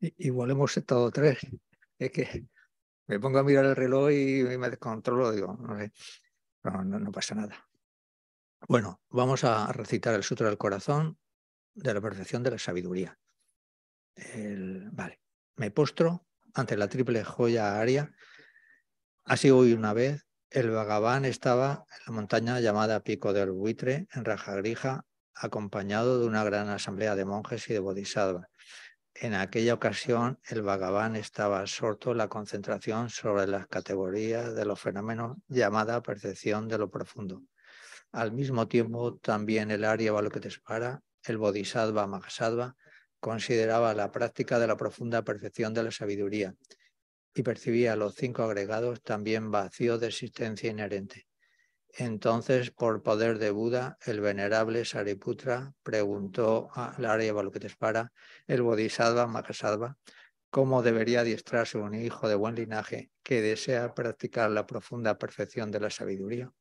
Igual hemos estado tres. Es que me pongo a mirar el reloj y me descontrolo, digo, no sé, no, pasa nada. Bueno, vamos a recitar el Sutra del Corazón de la perfección de la sabiduría. vale, me postro ante la triple joya aria. Así hoy una vez, el Bhagavan estaba en la montaña llamada Pico del Buitre, en Rajagrija, acompañado de una gran asamblea de monjes y de bodhisattvas. En aquella ocasión, el Bhagavan estaba absorto en la concentración sobre las categorías de los fenómenos llamada percepción de lo profundo. Al mismo tiempo, también el Arya Balokitesvara, el Bodhisattva Mahasattva, consideraba la práctica de la profunda percepción de la sabiduría y percibía los cinco agregados también vacíos de existencia inherente. Entonces, por poder de Buda, el venerable Sariputra preguntó al Arya Balokitesvara, el Bodhisattva Mahasattva, cómo debería adiestrarse un hijo de buen linaje que desea practicar la profunda perfección de la sabiduría.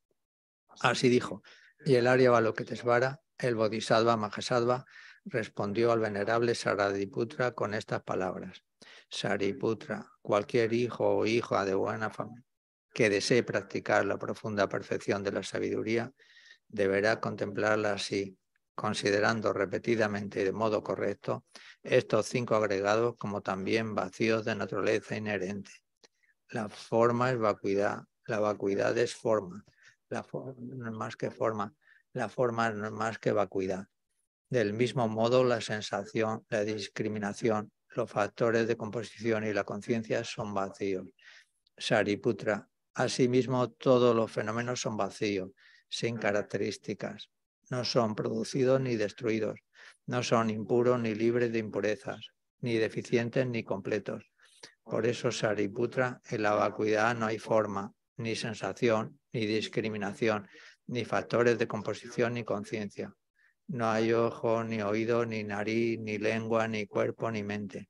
Así dijo, y el Arya Balokitesvara, el Bodhisattva Mahasattva, respondió al venerable Saradiputra con estas palabras. Sariputra, cualquier hijo o hija de buena familia que desee practicar la profunda perfección de la sabiduría, deberá contemplarla así, considerando repetidamente y de modo correcto estos cinco agregados como también vacíos de naturaleza inherente. La forma es vacuidad, la vacuidad es forma, la forma no es más que forma, la forma no es más que vacuidad. Del mismo modo, la sensación, la discriminación, los factores de composición y la conciencia son vacíos. Sariputra, Asimismo, todos los fenómenos son vacíos, sin características. No son producidos ni destruidos. No son impuros ni libres de impurezas, ni deficientes ni completos. Por eso, Sariputra, en la vacuidad no hay forma, ni sensación, ni discriminación, ni factores de composición ni conciencia. No hay ojo, ni oído, ni nariz, ni lengua, ni cuerpo, ni mente.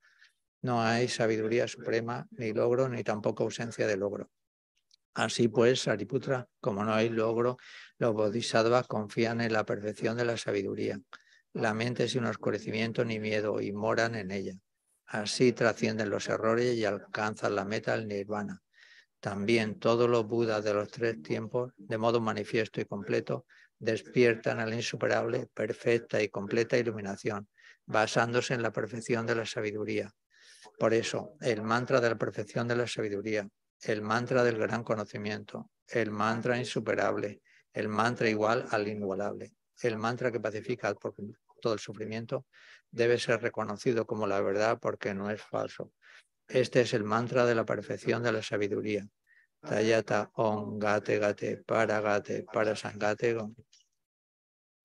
no hay sabiduría suprema, ni logro, ni tampoco ausencia de logro. Así pues, Sariputra, como no hay logro, los bodhisattvas confían en la perfección de la sabiduría. La mente sin oscurecimiento ni miedo y moran en ella. Así trascienden los errores y alcanzan la meta del nirvana. También todos los budas de los tres tiempos, de modo manifiesto y completo, despiertan a la insuperable, perfecta y completa iluminación, basándose en la perfección de la sabiduría por eso, el mantra de la perfección de la sabiduría, el mantra del gran conocimiento, el mantra insuperable, el mantra igual al inigualable, el mantra que pacifica todo el sufrimiento, debe ser reconocido como la verdad porque no es falso. Este es el mantra de la perfección de la sabiduría. Tayata on gate gate para gate para sangate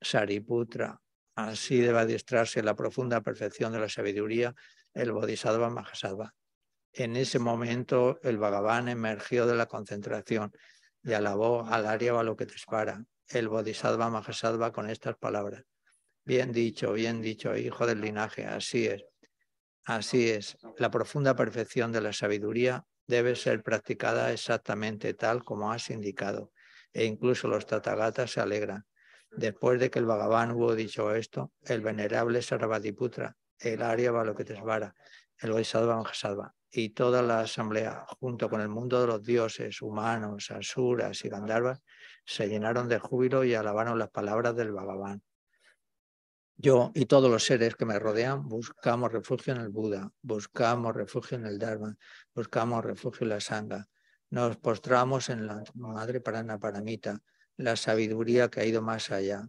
Sariputra. Así debe adiestrarse la profunda perfección de la sabiduría el Bodhisattva Mahasattva. En ese momento el Bhagavan emergió de la concentración y alabó al Arya Balokitesvara, el Bodhisattva Mahasattva, con estas palabras. Bien dicho, bien dicho, hijo del linaje, así es. Así es, la profunda perfección de la sabiduría debe ser practicada exactamente tal como has indicado, e incluso los Tathagatas se alegran. Después de que el Bhagavan hubo dicho esto, el venerable Sarvatiputra, el Arya Balokitesvara, el Bodhisattva Mahasattva y toda la asamblea, junto con el mundo de los dioses, humanos, asuras y gandharvas, se llenaron de júbilo y alabaron las palabras del Bhagavan. Yo y todos los seres que me rodean buscamos refugio en el Buda, buscamos refugio en el Dharma, buscamos refugio en la Sangha. Nos postramos en la Madre Parana Paramita, la sabiduría que ha ido más allá,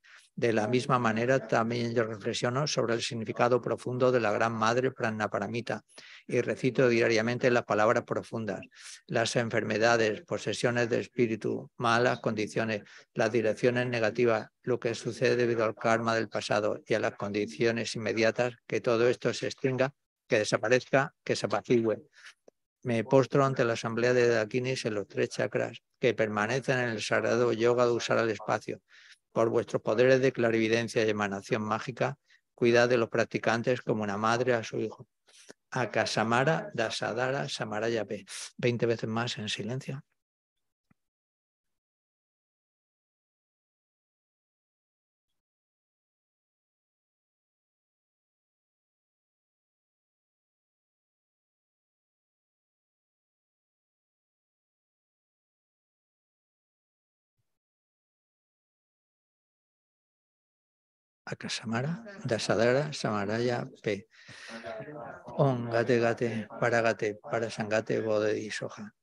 De la misma manera, también yo reflexiono sobre el significado profundo de la Gran Madre Pranaparamita y recito diariamente las palabras profundas. Las enfermedades, posesiones de espíritu, malas condiciones, las direcciones negativas, lo que sucede debido al karma del pasado y a las condiciones inmediatas, que todo esto se extinga, que desaparezca, que se apacigüe. Me postro ante la asamblea de Dakinis en los tres chakras que permanecen en el sagrado yoga de usar el espacio por vuestros poderes de clarividencia y emanación mágica, cuidad de los practicantes como una madre a su hijo. Akasamara Dasadara Samarayape. Veinte veces más en silencio. Akasamara, Dasadara, Samaraya, P. Gate Gate, Paragate, Parasangate, Bode y Soja.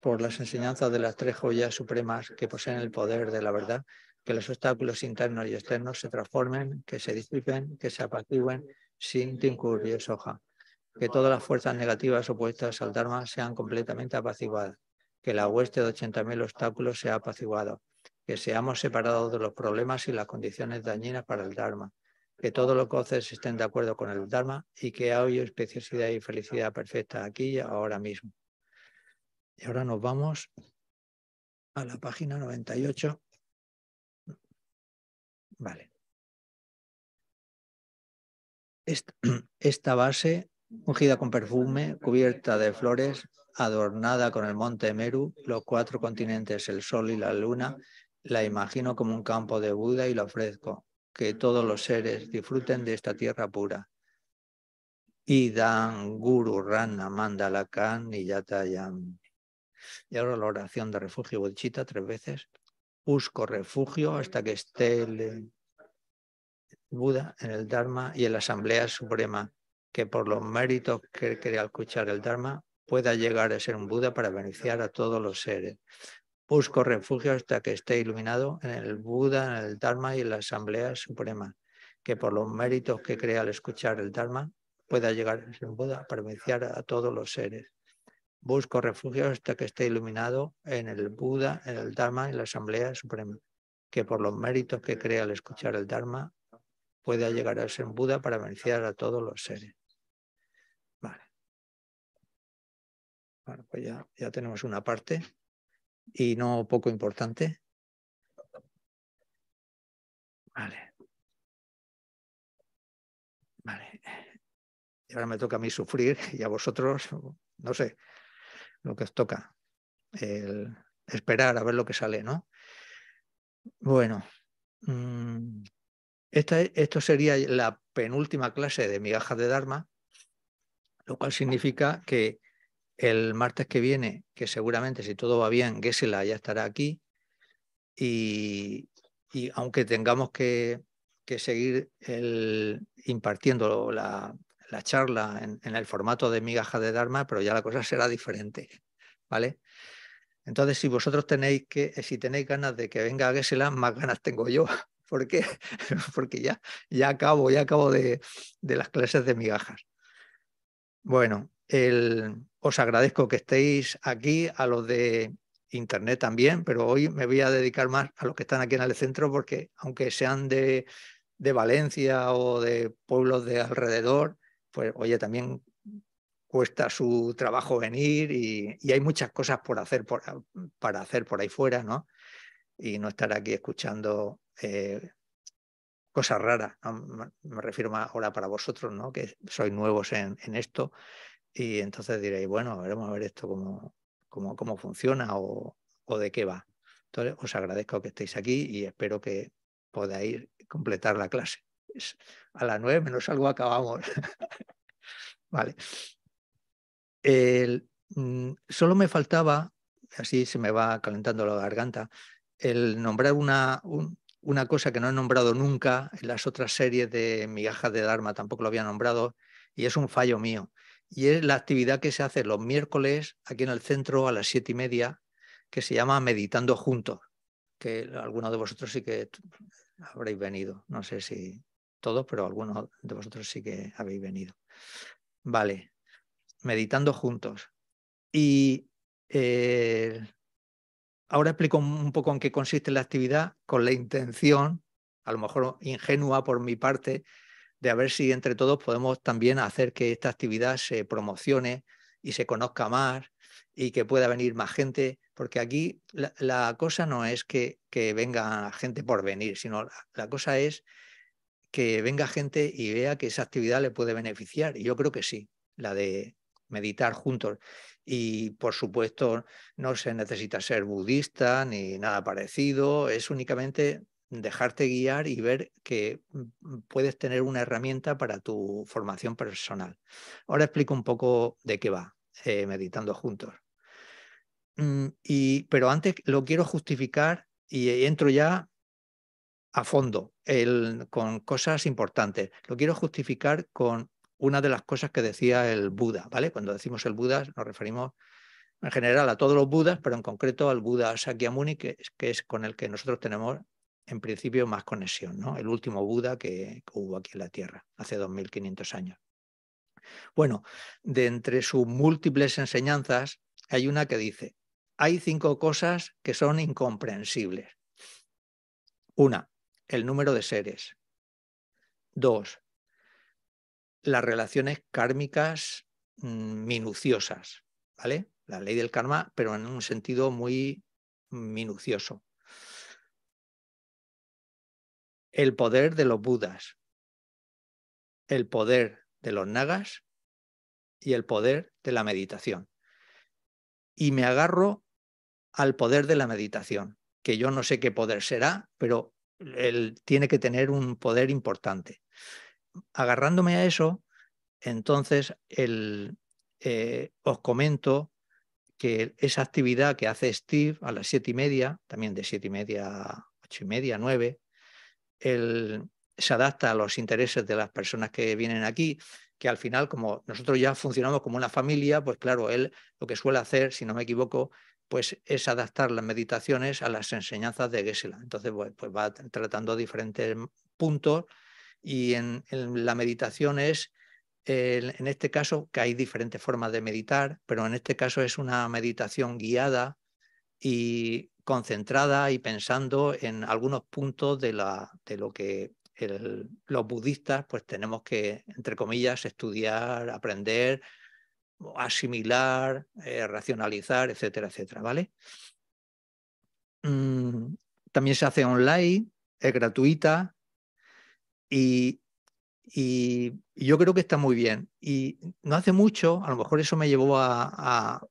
Por las enseñanzas de las tres joyas supremas que poseen el poder de la verdad, que los obstáculos internos y externos se transformen, que se disipen, que se apacigüen sin Tinkur Soja. Que todas las fuerzas negativas opuestas al Dharma sean completamente apaciguadas. Que la hueste de 80.000 obstáculos sea apaciguado que seamos separados de los problemas y las condiciones dañinas para el Dharma, que todos los coces estén de acuerdo con el Dharma y que haya especiosidad y felicidad perfecta aquí y ahora mismo. Y ahora nos vamos a la página 98. Vale. Esta, base, ungida con perfume, cubierta de flores, adornada con el monte Meru, los cuatro continentes, el sol y la luna, la imagino como un campo de Buda y la ofrezco. Que todos los seres disfruten de esta tierra pura. Idan Guru Rana Mandalakan y Yatayam. Y ahora la oración de refugio Bodhicitta tres veces. Busco refugio hasta que esté el Buda en el Dharma y en la Asamblea Suprema, que por los méritos que crea escuchar el Dharma pueda llegar a ser un Buda para beneficiar a todos los seres. Busco refugio hasta que esté iluminado en el Buda, en el Dharma y en la Asamblea Suprema, que por los méritos que crea al escuchar el Dharma pueda llegar ser Buda para beneficiar a todos los seres. Busco refugio hasta que esté iluminado en el Buda, en el Dharma y en la Asamblea Suprema, que por los méritos que crea al escuchar el Dharma pueda llegar a ser Buda para beneficiar a todos los seres. Vale. Bueno, pues ya, ya tenemos una parte y no poco importante. Vale. Vale. Y ahora me toca a mí sufrir y a vosotros, no sé, lo que os toca. El esperar a ver lo que sale, ¿no? Bueno, mm, esta, esto sería la penúltima clase de migajas de Dharma, lo cual significa que el martes que viene, que seguramente si todo va bien, Gesela ya estará aquí. Y, aunque tengamos que, seguir impartiendo la, charla en, el formato de migaja de Dharma, pero ya la cosa será diferente. ¿Vale? Entonces, si vosotros tenéis que, si tenéis ganas de que venga Gesela, más ganas tengo yo. Porque ya, ya acabo, ya acabo de, de las clases de migajas. Bueno, el, os agradezco que estéis aquí, a los de Internet también, pero hoy me voy a dedicar más a los que están aquí en el centro porque aunque sean de, de Valencia o de pueblos de alrededor, pues oye, también cuesta su trabajo venir y, hay muchas cosas por hacer por, para hacer por ahí fuera, ¿no? Y no estar aquí escuchando eh, cosas raras. Me refiero ahora para vosotros, ¿no? Que sois nuevos en, en esto y entonces diréis, bueno, veremos a ver esto cómo, cómo, cómo funciona o, o, de qué va. Entonces, os agradezco que estéis aquí y espero que podáis completar la clase. a las nueve menos algo acabamos. vale. Mm, solo me faltaba, así se me va calentando la garganta, el nombrar una, una cosa que no he nombrado nunca en las otras series de Migajas de Dharma, tampoco lo había nombrado, y es un fallo mío y es la actividad que se hace los miércoles aquí en el centro a las siete y media, que se llama Meditando Juntos, que algunos de vosotros sí que habréis venido, no sé si todos, pero algunos de vosotros sí que habéis venido. Vale, meditando juntos. Y eh, ahora explico un poco en qué consiste la actividad con la intención, a lo mejor ingenua por mi parte, de a ver si entre todos podemos también hacer que esta actividad se promocione y se conozca más y que pueda venir más gente, porque aquí la, cosa no es que, que, venga gente por venir, sino la, cosa es que venga gente y vea que esa actividad le puede beneficiar. Y yo creo que sí, la de meditar juntos. Y por supuesto, no se necesita ser budista ni nada parecido, es únicamente dejarte guiar y ver que mm, puedes tener una herramienta para tu formación personal. Ahora explico un poco de qué va eh, meditando juntos. Mm, y, pero antes lo quiero justificar y entro ya a fondo con cosas importantes. Lo quiero justificar con una de las cosas que decía el Buda, ¿vale? Cuando decimos el Buda nos referimos en general a todos los Budas, pero en concreto al Buda Sakyamuni, que, que es con el que nosotros tenemos en principio más conexión, ¿no? El último Buda que, hubo aquí en la Tierra, hace 2500 años. Bueno, de entre sus múltiples enseñanzas, hay una que dice, hay cinco cosas que son incomprensibles. Una, el número de seres. Dos, las relaciones kármicas mm, minuciosas, ¿vale? La ley del karma, pero en un sentido muy minucioso. El poder de los budas, el poder de los nagas y el poder de la meditación. Y me agarro al poder de la meditación, que yo no sé qué poder será, pero él tiene que tener un poder importante. Agarrándome a eso, entonces eh, os comento que esa actividad que hace Steve a las siete y media, también de siete y media a ocho y media, nueve, se adapta a los intereses de las personas que vienen aquí, que al final, como nosotros ya funcionamos como una familia, pues claro, él lo que suele hacer, si no me equivoco, pues es adaptar las meditaciones a las enseñanzas de Gesela. Entonces, pues, pues va tratando diferentes puntos y en, la meditación es, en este caso, que hay diferentes formas de meditar, pero en este caso es una meditación guiada y concentrada y pensando en algunos puntos de, lo que los budistas pues tenemos que, entre comillas, estudiar, aprender, asimilar, eh, racionalizar, etcétera, etcétera, ¿vale? Mm, también se hace online, es gratuita y, yo creo que está muy bien. Y no hace mucho, a lo mejor eso me llevó a,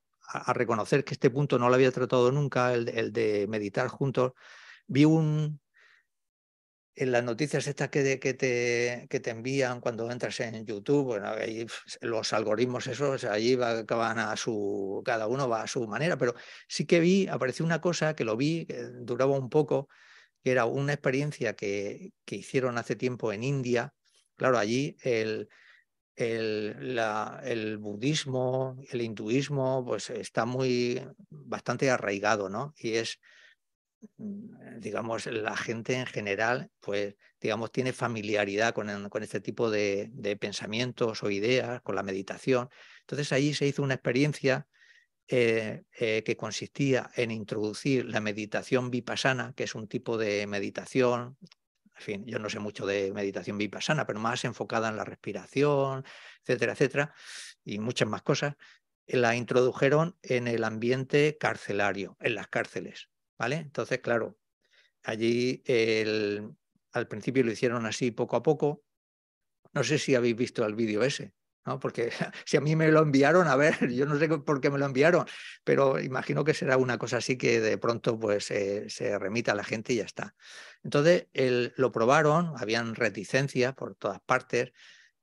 reconocer que este punto no lo había tratado nunca, el, de meditar juntos. Vi un, en las noticias estas que, que, te, que te envían cuando entras en YouTube, bueno, ahí, los algoritmos esos, allí va, a su, cada uno va a su manera, pero sí que vi, apareció una cosa que lo vi, que duraba un poco, que era una experiencia que, que hicieron hace tiempo en India. Claro, allí el, el, budismo, el hinduismo, pues está muy bastante arraigado, ¿no? Y es, mm, digamos, la gente en general, pues, digamos, tiene familiaridad con, con este tipo de, pensamientos o ideas, con la meditación. Entonces allí se hizo una experiencia eh, eh, que consistía en introducir la meditación vipassana, que es un tipo de meditación en fin, yo no sé mucho de meditación vipassana, pero más enfocada en la respiración, etcétera, etcétera, y muchas más cosas, la introdujeron en el ambiente carcelario, en las cárceles, ¿vale? Entonces, claro, allí al principio lo hicieron así poco a poco. No sé si habéis visto el vídeo ese. Porque si a mí me lo enviaron, a ver, yo no sé por qué me lo enviaron, pero imagino que será una cosa así que de pronto pues se remita a la gente y ya está. Entonces lo probaron, habían reticencias por todas partes,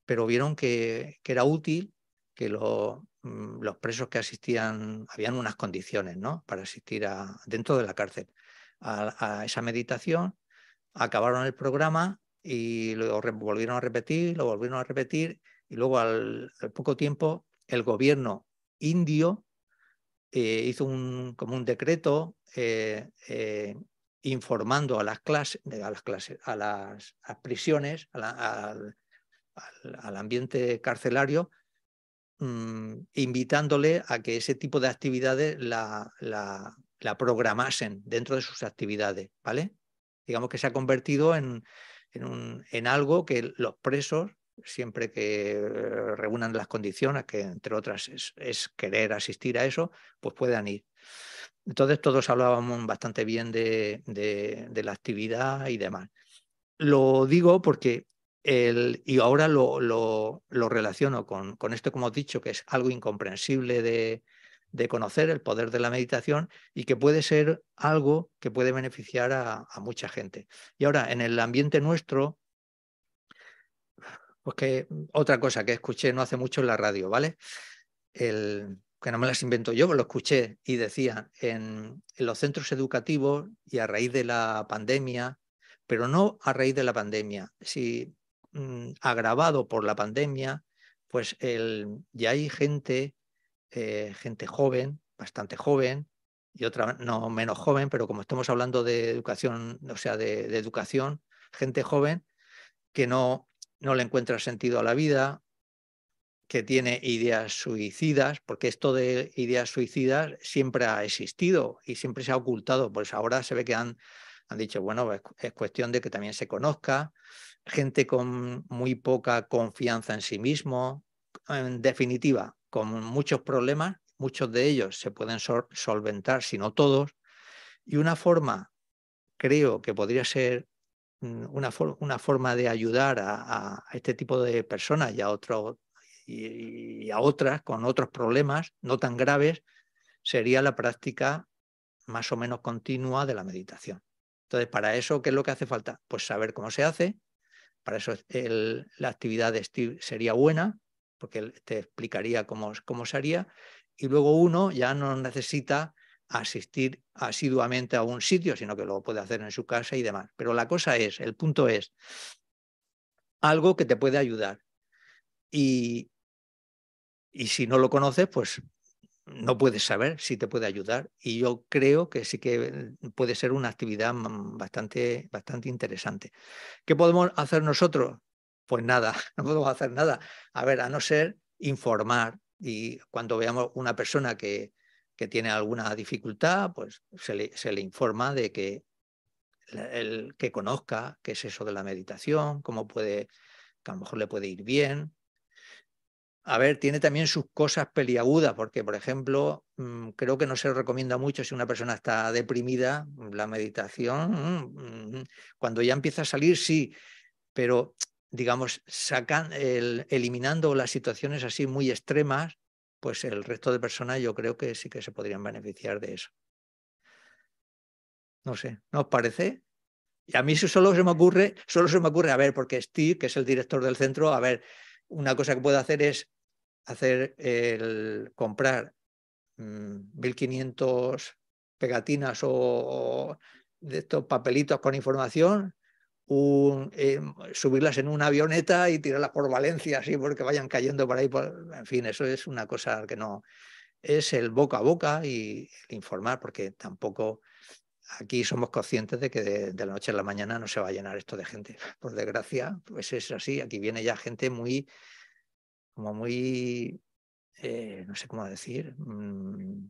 pero vieron que, era útil que mm, los presos que asistían, habían unas condiciones ¿no? para asistir a, dentro de la cárcel a, a esa meditación, acabaron el programa y lo volvieron a repetir, lo volvieron a repetir y luego al, poco tiempo el gobierno indio eh, hizo un, como un decreto eh, eh, informando a las clases, a las prisiones, al, ambiente carcelario, mm, invitándole a que ese tipo de actividades la, la, programasen dentro de sus actividades, ¿vale? Digamos que se ha convertido en, en algo que los presos siempre que reúnan las condiciones, que entre otras es, querer asistir a eso, pues puedan ir. Entonces todos hablábamos bastante bien de, de, la actividad y demás. Lo digo porque el, y ahora lo, lo, relaciono con, con, esto, como he dicho, que es algo incomprensible de, de, conocer, el poder de la meditación, y que puede ser algo que puede beneficiar a mucha gente. Y ahora, en el ambiente nuestro, pues que mm, otra cosa que escuché no hace mucho en la radio, ¿vale? El, que no me las invento yo, lo escuché y decía en, los centros educativos y a raíz de la pandemia, pero no a raíz de la pandemia, si mm, agravado por la pandemia, pues el, ya hay gente, eh, gente joven, bastante joven, y otra no menos joven, pero como estamos hablando de educación, o sea, de educación, gente joven que no, no le encuentra sentido a la vida, que tiene ideas suicidas, porque esto de ideas suicidas siempre ha existido y siempre se ha ocultado, pues ahora se ve que han, han dicho, bueno, es, cuestión de que también se conozca, gente con muy poca confianza en sí mismo, en definitiva, con muchos problemas, muchos de ellos se pueden solventar, si no todos, y una forma, creo que podría ser Mm, una, una forma de ayudar a, este tipo de personas y a, otro, y, a otras con otros problemas no tan graves sería la práctica más o menos continua de la meditación. Entonces, para eso, ¿qué es lo que hace falta? Pues saber cómo se hace. Para eso la actividad de Steve sería buena, porque te explicaría cómo, cómo se haría. Y luego uno ya no necesita asistir asiduamente a un sitio, sino que lo puede hacer en su casa y demás. Pero la cosa es, el punto es, algo que te puede ayudar. Y, y si no lo conoces, pues no puedes saber si te puede ayudar. Y yo creo que sí que puede ser una actividad bastante, bastante interesante. ¿Qué podemos hacer nosotros? Pues nada, no podemos hacer nada. A ver, a no ser informar. Y cuando veamos una persona que, que tiene alguna dificultad, pues se le, se le informa de que el que conozca qué es eso de la meditación, cómo puede, que a lo mejor le puede ir bien. A ver, tiene también sus cosas peliagudas, porque, por ejemplo, mm, creo que no se recomienda mucho si una persona está deprimida, la meditación, mm, cuando ya empieza a salir, sí, pero digamos, sacan, el, eliminando las situaciones así muy extremas, pues el resto de personas yo creo que sí que se podrían beneficiar de eso. No sé, ¿no os parece? Y a mí solo se me ocurre, solo se me ocurre, a ver, porque Steve, que es el director del centro, a ver, una cosa que puede hacer es hacer el comprar 1500 mm, pegatinas o, de estos papelitos con información eh, subirlas en una avioneta y tirarlas por Valencia, así porque vayan cayendo por ahí. En fin, eso es una cosa que no es el boca a boca y el informar, porque tampoco aquí somos conscientes de que de, la noche a la mañana no se va a llenar esto de gente. Por desgracia, pues es así. Aquí viene ya gente muy, como muy, eh, no sé cómo decir, mm,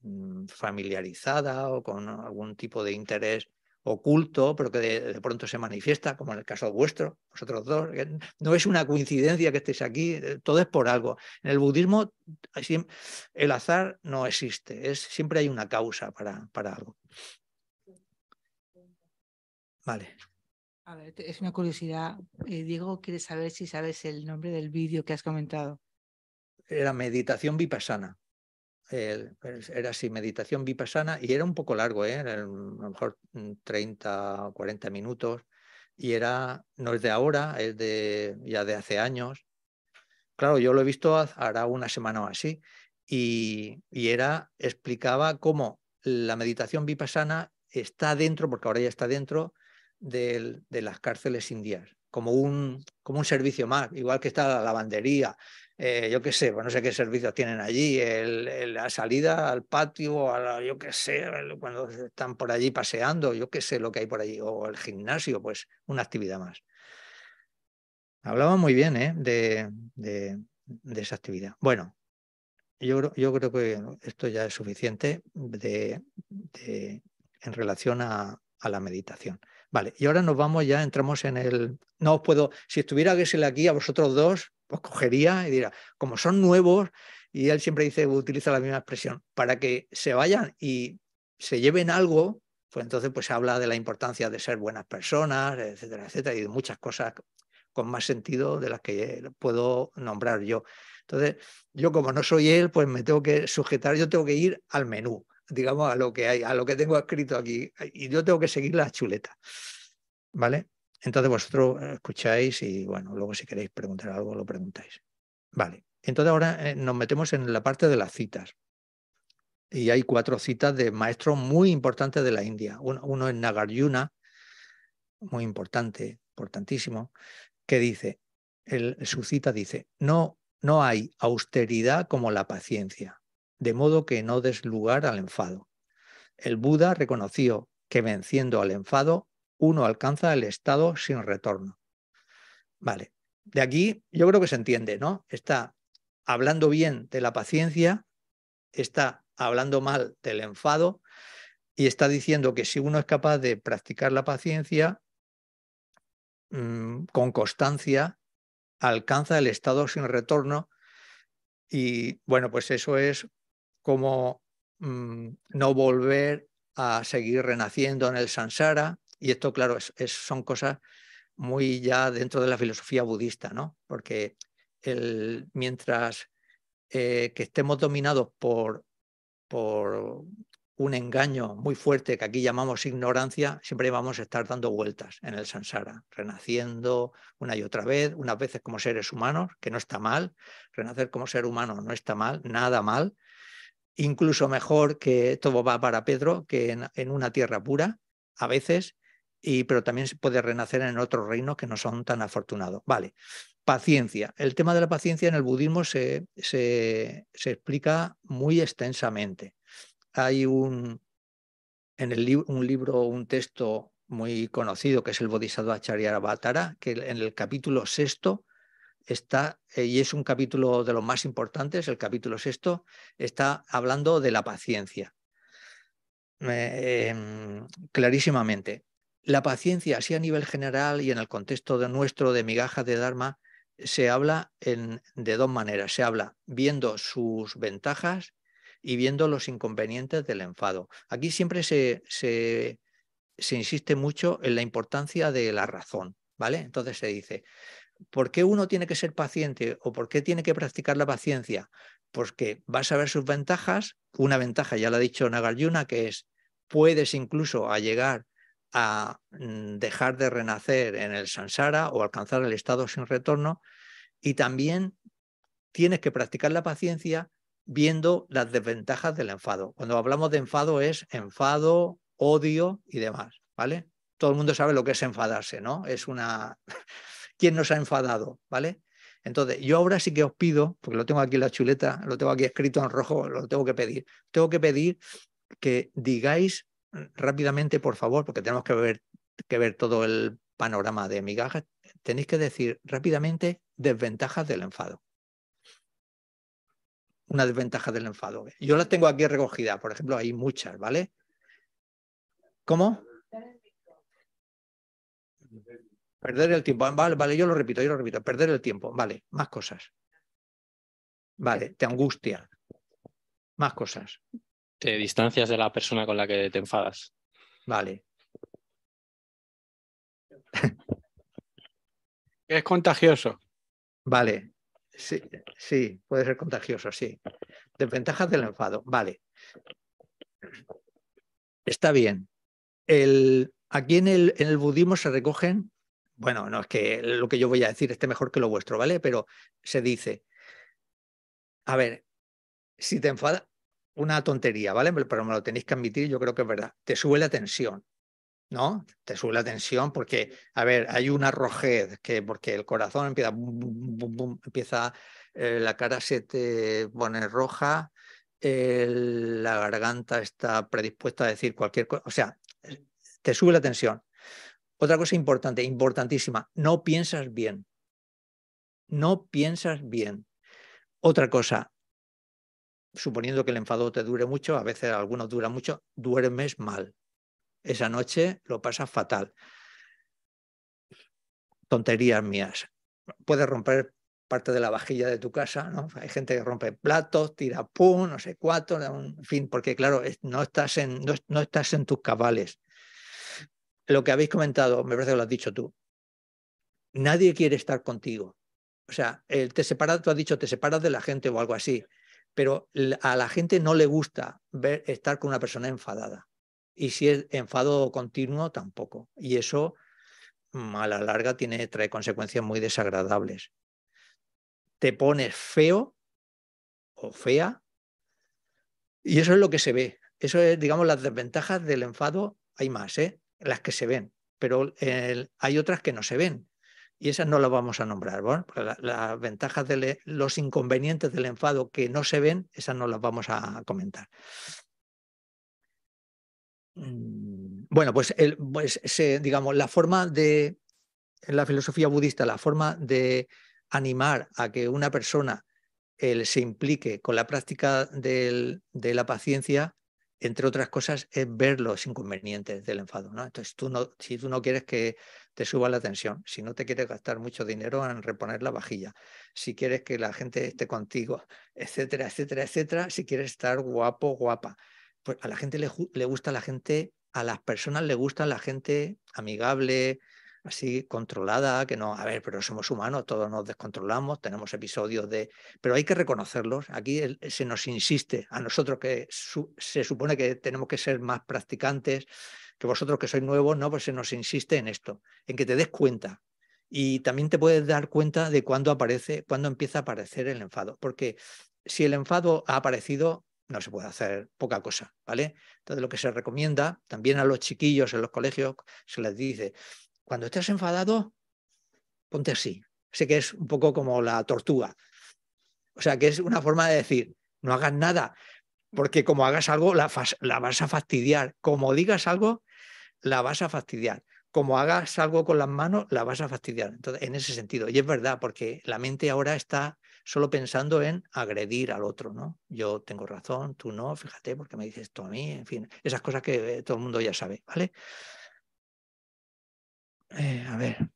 mm, familiarizada o con algún tipo de interés oculto, pero que de, pronto se manifiesta, como en el caso vuestro, vosotros dos. No es una coincidencia que estéis aquí, eh, todo es por algo. En el budismo el azar no existe, es, siempre hay una causa para, para algo. Vale. A ver, es una curiosidad. Eh, Diego quiere saber si sabes el nombre del vídeo que has comentado. Era meditación vipassana era así, meditación vipassana, y era un poco largo, ¿eh? a lo mejor 30 o 40 minutos, y era, no es de ahora, es de ya de hace años. Claro, yo lo he visto hará una semana o así, y, y era, explicaba cómo la meditación vipassana está dentro, porque ahora ya está dentro de, de las cárceles indias, como un, como un servicio más, igual que está la lavandería, eh, yo qué sé, pues no sé qué servicios tienen allí, la salida al patio, a yo qué sé, cuando están por allí paseando, yo qué sé lo que hay por allí, o el gimnasio, pues una actividad más. Hablaba muy bien ¿eh? de, de, esa actividad. Bueno, yo, yo, creo que esto ya es suficiente de, en relación a, a la meditación. Y ahora nos vamos ya, entramos en el... No os puedo, si estuviera Gessel aquí a vosotros dos, os cogería y diría, como son nuevos, y él siempre dice, utiliza la misma expresión, para que se vayan y se lleven algo, pues entonces pues habla de la importancia de ser buenas personas, etcétera, etcétera, y de muchas cosas con más sentido de las que puedo nombrar yo. Entonces, yo como no soy él, pues me tengo que sujetar, yo tengo que ir al menú digamos, a lo que hay, a lo que tengo escrito aquí. Y yo tengo que seguir la chuleta. ¿Vale? Entonces vosotros escucháis y bueno, luego si queréis preguntar algo, lo preguntáis. Vale. Entonces ahora eh, nos metemos en la parte de las citas. Y hay cuatro citas de maestros muy importantes de la India. Uno, es Nagarjuna, muy importante, importantísimo, que dice, su cita dice, no, no hay austeridad como la paciencia de modo que no des lugar al enfado. El Buda reconoció que venciendo al enfado, uno alcanza el estado sin retorno. Vale, de aquí yo creo que se entiende, ¿no? Está hablando bien de la paciencia, está hablando mal del enfado y está diciendo que si uno es capaz de practicar la paciencia mm, con constancia, alcanza el estado sin retorno y bueno, pues eso es como mm, no volver a seguir renaciendo en el samsara. Y esto, claro, es, son cosas muy ya dentro de la filosofía budista, ¿no? Porque el, mientras eh, que estemos dominados por, por un engaño muy fuerte que aquí llamamos ignorancia, siempre vamos a estar dando vueltas en el samsara, renaciendo una y otra vez, unas veces como seres humanos, que no está mal, renacer como ser humano no está mal, nada mal, incluso mejor que todo va para Pedro que en, una tierra pura, a veces, y, pero también se puede renacer en otros reinos que no son tan afortunados. Vale, paciencia. El tema de la paciencia en el budismo se, se, explica muy extensamente. Hay un, en el, un libro, un texto muy conocido que es el Bodhisattva Charyavatara, que en el capítulo sexto está, eh, y es un capítulo de los más importantes, el capítulo sexto, está hablando de la paciencia. Em, clarísimamente. La paciencia, así a nivel general y en el contexto de nuestro de migajas de Dharma, se habla en, de dos maneras. Se habla viendo sus ventajas y viendo los inconvenientes del enfado. Aquí siempre se, se, se insiste mucho en la importancia de la razón. ¿Vale? Entonces se dice, ¿Por qué uno tiene que ser paciente o por qué tiene que practicar la paciencia? Porque vas a ver sus ventajas. Una ventaja, ya lo ha dicho Nagarjuna, que es puedes incluso a llegar a mm, dejar de renacer en el samsara o alcanzar el estado sin retorno. Y también tienes que practicar la paciencia viendo las desventajas del enfado. Cuando hablamos de enfado es enfado, odio y demás, ¿vale? Todo el mundo sabe lo que es enfadarse, ¿no? Es una quién nos ha enfadado, ¿vale? Entonces, yo ahora sí que os pido, porque lo tengo aquí en la chuleta, lo tengo aquí escrito en rojo, lo tengo que pedir. Tengo que pedir que digáis rápidamente, por favor, porque tenemos que ver, que ver todo el panorama de migajas, tenéis que decir rápidamente desventajas del enfado. Una desventaja del enfado. Yo las tengo aquí recogidas, por ejemplo, hay muchas, ¿vale? ¿Cómo? Perder el tiempo. Vale, vale, yo lo repito, yo lo repito. Perder el tiempo. Vale, más cosas. Vale, te angustia. Más cosas. Te distancias de la persona con la que te enfadas. Vale. Es contagioso. Vale. Sí, sí, puede ser contagioso, sí. Desventajas del enfado. Vale. Está bien. El, aquí en el, en el budismo se recogen bueno, no es que lo que yo voy a decir esté mejor que lo vuestro, ¿vale? Pero se dice, a ver, si te enfada, una tontería, ¿vale? Pero me lo tenéis que admitir, yo creo que es verdad. Te sube la tensión, ¿no? Te sube la tensión porque, a ver, hay una rojez que porque el corazón empieza, empieza eh, la cara se te pone roja, la garganta está predispuesta a decir cualquier cosa, o sea, te sube la tensión. Otra cosa importante, importantísima, no piensas bien. No piensas bien. Otra cosa, suponiendo que el enfado te dure mucho, a veces algunos duran mucho, duermes mal. Esa noche lo pasas fatal. Tonterías mías. Puedes romper parte de la vajilla de tu casa, ¿no? Hay gente que rompe platos, tira pum, no sé cuánto, en fin, porque claro, no estás en, no, estás en tus cabales. Lo que habéis comentado, me parece que lo has dicho tú. Nadie quiere estar contigo. O sea, el te separas, tú has dicho, te separas de la gente o algo así, pero a la gente no le gusta ver, estar con una persona enfadada. Y si es enfado continuo, tampoco. Y eso mm, a la larga tiene, trae consecuencias muy desagradables te pones feo o fea. Y eso es lo que se ve. Eso es, digamos, las desventajas del enfado. Hay más, ¿eh? Las que se ven, pero hay otras que no se ven. Y esas no las vamos a nombrar. las ventajas de los inconvenientes del enfado que no se ven, esas no las vamos a comentar. Mm, bueno, pues, pues digamos, la forma de, en la filosofía budista, la forma de animar a que una persona se implique con la práctica de la paciencia, entre otras cosas, es ver los inconvenientes del enfado. ¿no? Entonces, tú no, si tú no quieres que te suba la tensión, si no te quieres gastar mucho dinero en reponer la vajilla, si quieres que la gente esté contigo, etcétera, etcétera, etcétera, si quieres estar guapo, guapa, pues a la gente le, le gusta la gente, a las personas le gusta la gente amigable, así controlada, que no, a ver, pero somos humanos, todos nos descontrolamos, tenemos episodios de, pero hay que reconocerlos. Aquí se nos insiste a nosotros que se supone que tenemos que ser más practicantes, que vosotros que sois nuevos, no, pues se nos insiste en esto, en que te des cuenta. Y también te puedes dar cuenta de cuándo aparece, cuándo empieza a aparecer el enfado, porque si el enfado ha aparecido, no se puede hacer poca cosa, ¿vale? Entonces lo que se recomienda también a los chiquillos en los colegios se les dice, cuando estés enfadado, ponte así. Sé que es un poco como la tortuga. O sea, que es una forma de decir, no hagas nada, porque como hagas algo, la, vas a fastidiar. Como digas algo, la vas a fastidiar. Como hagas algo con las manos, la vas a fastidiar. Entonces, en ese sentido. Y es verdad, porque la mente ahora está solo pensando en agredir al otro, ¿no? Yo tengo razón, tú no, fíjate, porque me dices esto a mí, en fin, esas cosas que todo el mundo ya sabe, ¿vale? Eh, a ver.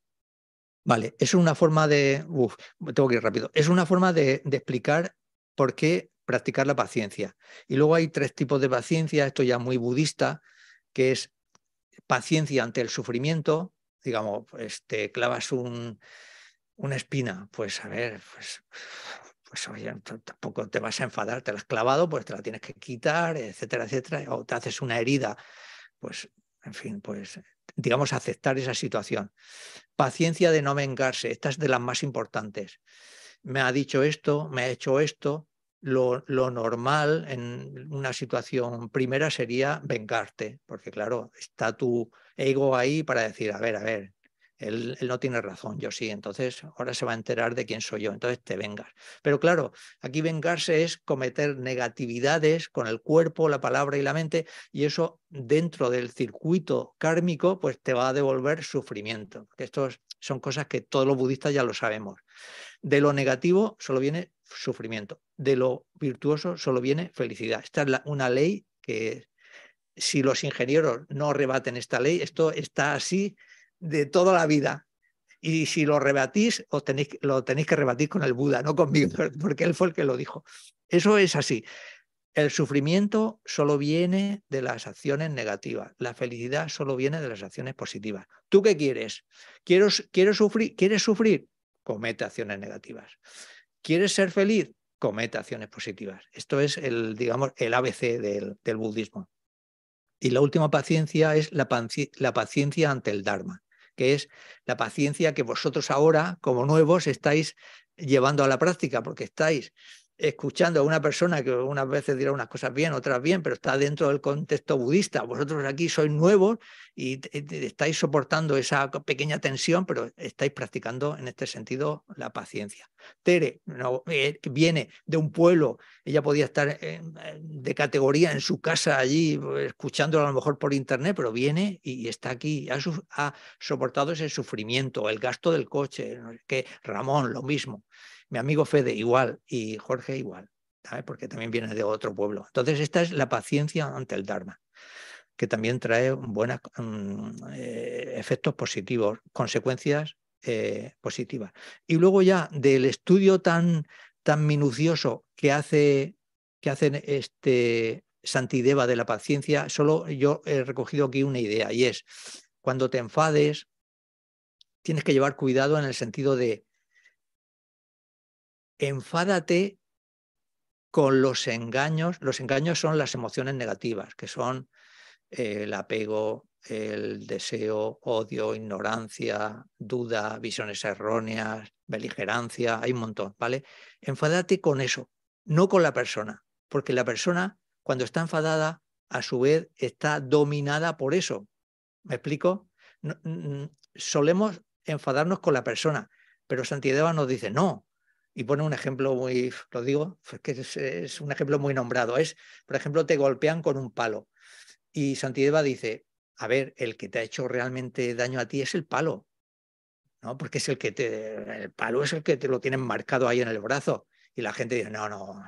Vale, es una forma de. Uf, tengo que ir rápido. Es una forma de, explicar por qué practicar la paciencia. Y luego hay tres tipos de paciencia, esto ya muy budista, que es paciencia ante el sufrimiento. Digamos, pues te clavas un, una espina, pues a ver, pues, pues oye, tampoco te vas a enfadar, te la has clavado, pues te la tienes que quitar, etcétera, etcétera. O te haces una herida, pues en fin, pues digamos, aceptar esa situación. Paciencia de no vengarse, esta es de las más importantes. Me ha dicho esto, me ha hecho esto. Lo, lo normal en una situación primera sería vengarte, porque claro, está tu ego ahí para decir, a ver, a ver, él, no tiene razón, yo sí, entonces ahora se va a enterar de quién soy yo, entonces te vengas. Pero claro, aquí vengarse es cometer negatividades con el cuerpo, la palabra y la mente, y eso dentro del circuito kármico, pues te va a devolver sufrimiento. Que estos son cosas que todos los budistas ya lo sabemos. De lo negativo solo viene sufrimiento, de lo virtuoso solo viene felicidad. Esta es una ley que si los ingenieros no rebaten esta ley, esto está así de toda la vida. Y si lo rebatís, os tenéis, lo tenéis que rebatir con el Buda, no conmigo, porque él fue el que lo dijo. Eso es así. El sufrimiento solo viene de las acciones negativas. La felicidad solo viene de las acciones positivas. ¿Tú qué quieres? ¿Quieres, quieres sufrir? ¿Quieres sufrir? Comete acciones negativas. ¿Quieres ser feliz? Comete acciones positivas. Esto es el, digamos, el ABC del, del budismo. Y la última paciencia es la, la paciencia ante el Dharma que es la paciencia que vosotros ahora, como nuevos, estáis llevando a la práctica, porque estáis escuchando a una persona que unas veces dirá unas cosas bien, otras bien, pero está dentro del contexto budista. Vosotros aquí sois nuevos y estáis soportando esa pequeña tensión, pero estáis practicando en este sentido la paciencia. Tere no, eh, viene de un pueblo, ella podía estar de categoría en su casa allí, pues, escuchándolo a lo mejor por internet, pero viene y está aquí, ha, ha soportado ese sufrimiento, el gasto del coche, que Ramón, lo mismo mi amigo Fede igual y Jorge igual, porque también viene de otro pueblo. Entonces, esta es la paciencia ante el Dharma, que también trae buenos mm, eh, efectos positivos, consecuencias eh, positivas. Y luego ya del estudio tan, tan minucioso que hace que hacen este Santideva de la paciencia, solo yo he recogido aquí una idea y es cuando te enfades, tienes que llevar cuidado en el sentido de enfádate con los engaños. Los engaños son las emociones negativas, que son eh, el apego, el deseo, odio, ignorancia, duda, visiones erróneas, beligerancia, hay un montón, ¿vale? Enfádate con eso, no con la persona, porque la persona, cuando está enfadada, a su vez está dominada por eso. ¿Me explico? solemos enfadarnos con la persona, pero Santideva nos dice, no, y pone un ejemplo muy, lo digo, que es, un ejemplo muy nombrado. Es, por ejemplo, te golpean con un palo. Y Santideva dice, a ver, el que te ha hecho realmente daño a ti es el palo, ¿no? Porque es el que te, el palo es el que te lo tienen marcado ahí en el brazo. Y la gente dice, no, no,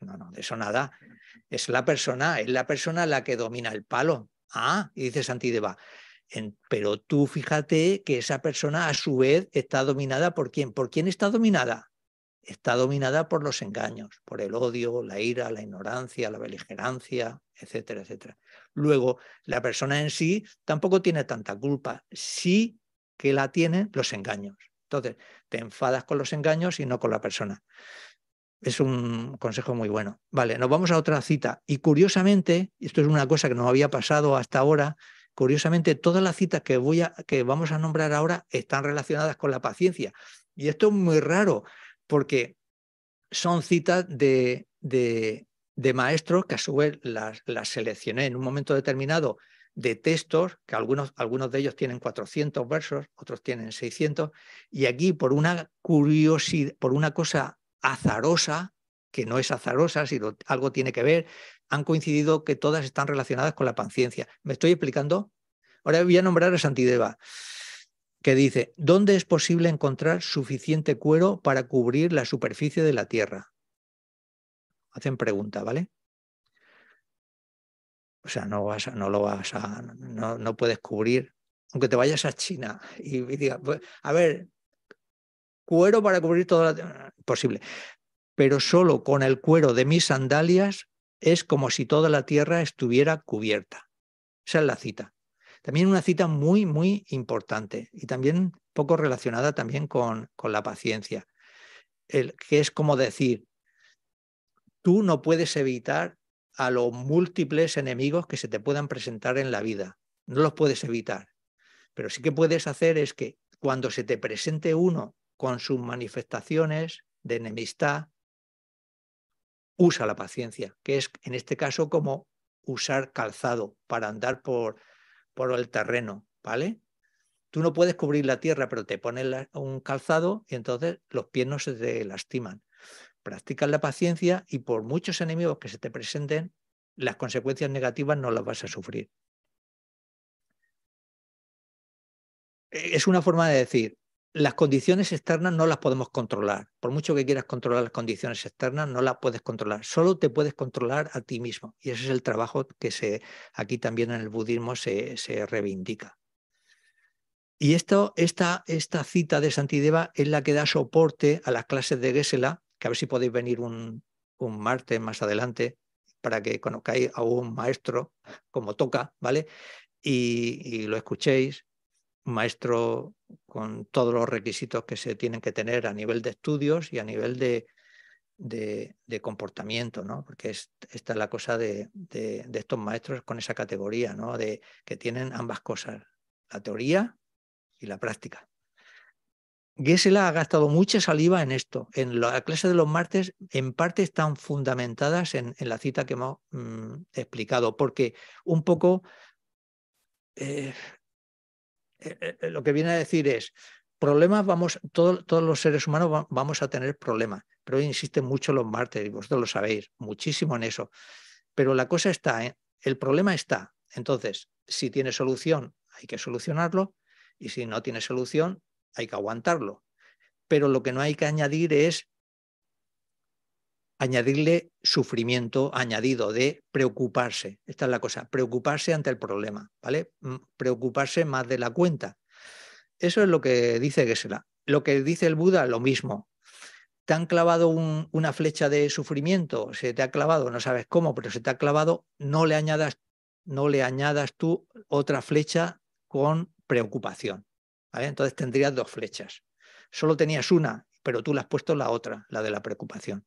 no, no, de eso nada. Es la persona, es la persona la que domina el palo. Ah, y dice Santideva, pero tú fíjate que esa persona a su vez está dominada por quién. ¿Por quién está dominada? Está dominada por los engaños, por el odio, la ira, la ignorancia, la beligerancia, etcétera, etcétera. Luego, la persona en sí tampoco tiene tanta culpa, sí que la tienen los engaños. Entonces, te enfadas con los engaños y no con la persona. Es un consejo muy bueno. Vale, nos vamos a otra cita. Y curiosamente, esto es una cosa que no había pasado hasta ahora, curiosamente todas las citas que, voy a, que vamos a nombrar ahora están relacionadas con la paciencia. Y esto es muy raro, porque son citas de, de, maestros que a su vez las, seleccioné en un momento determinado de textos, que algunos, algunos de ellos tienen 400 versos, otros tienen 600, y aquí por una curiosidad, por una cosa azarosa, que no es azarosa, sino algo tiene que ver, han coincidido que todas están relacionadas con la paciencia. ¿Me estoy explicando? Ahora voy a nombrar a Santideva que dice, ¿dónde es posible encontrar suficiente cuero para cubrir la superficie de la Tierra? Hacen pregunta, ¿vale? O sea, no, vas no lo vas a, no, no, puedes cubrir, aunque te vayas a China y, digas, pues, a ver, cuero para cubrir toda la Posible. Pero solo con el cuero de mis sandalias es como si toda la tierra estuviera cubierta. Esa es la cita. También una cita muy, muy importante y también poco relacionada también con, con la paciencia, el, que es como decir, tú no puedes evitar a los múltiples enemigos que se te puedan presentar en la vida, no los puedes evitar, pero sí que puedes hacer es que cuando se te presente uno con sus manifestaciones de enemistad, usa la paciencia, que es en este caso como usar calzado para andar por, por el terreno, ¿vale? Tú no puedes cubrir la tierra, pero te pones un calzado y entonces los pies no se te lastiman. Practicas la paciencia y por muchos enemigos que se te presenten, las consecuencias negativas no las vas a sufrir. E, es una forma de decir, las condiciones externas no las podemos controlar. Por mucho que quieras controlar las condiciones externas, no las puedes controlar. Solo te puedes controlar a ti mismo. Y ese es el trabajo que se, aquí también en el budismo se, se reivindica. Y esto, esta, esta cita de Santideva es la que da soporte a las clases de Gesela, que a ver si podéis venir un, un martes más adelante para que conozcáis a un maestro como toca, ¿vale? Y, y lo escuchéis maestro con todos los requisitos que se tienen que tener a nivel de estudios y a nivel de, de, comportamiento, ¿no? Porque esta es la cosa de, de, estos maestros con esa categoría, ¿no? De que tienen ambas cosas, la teoría y la práctica. Gesela ha gastado mucha saliva en esto. En la clase de los martes, en parte están fundamentadas en, la cita que hemos mm, explicado, porque un poco eh, eh, eh, lo que viene a decir es, problemas vamos, todos los seres humanos vamos a tener problemas, pero hoy insisten mucho los martes, y vosotros lo sabéis, muchísimo en eso. Pero la cosa está, el problema está. Entonces, si tiene solución, hay que solucionarlo, y si no tiene solución, hay que aguantarlo. Pero lo que no hay que añadir es añadirle sufrimiento añadido de preocuparse. Esta es la cosa, preocuparse ante el problema, ¿vale? Mm, preocuparse más de la cuenta. Eso es lo que dice Gesela. Lo que dice el Buda, lo mismo. Te han clavado una flecha de sufrimiento, se te ha clavado, no sabes cómo, pero se te ha clavado, no le añadas, no le añadas tú otra flecha con preocupación. Entonces tendrías dos flechas. Solo tenías una, pero tú le has puesto la otra, la de la preocupación.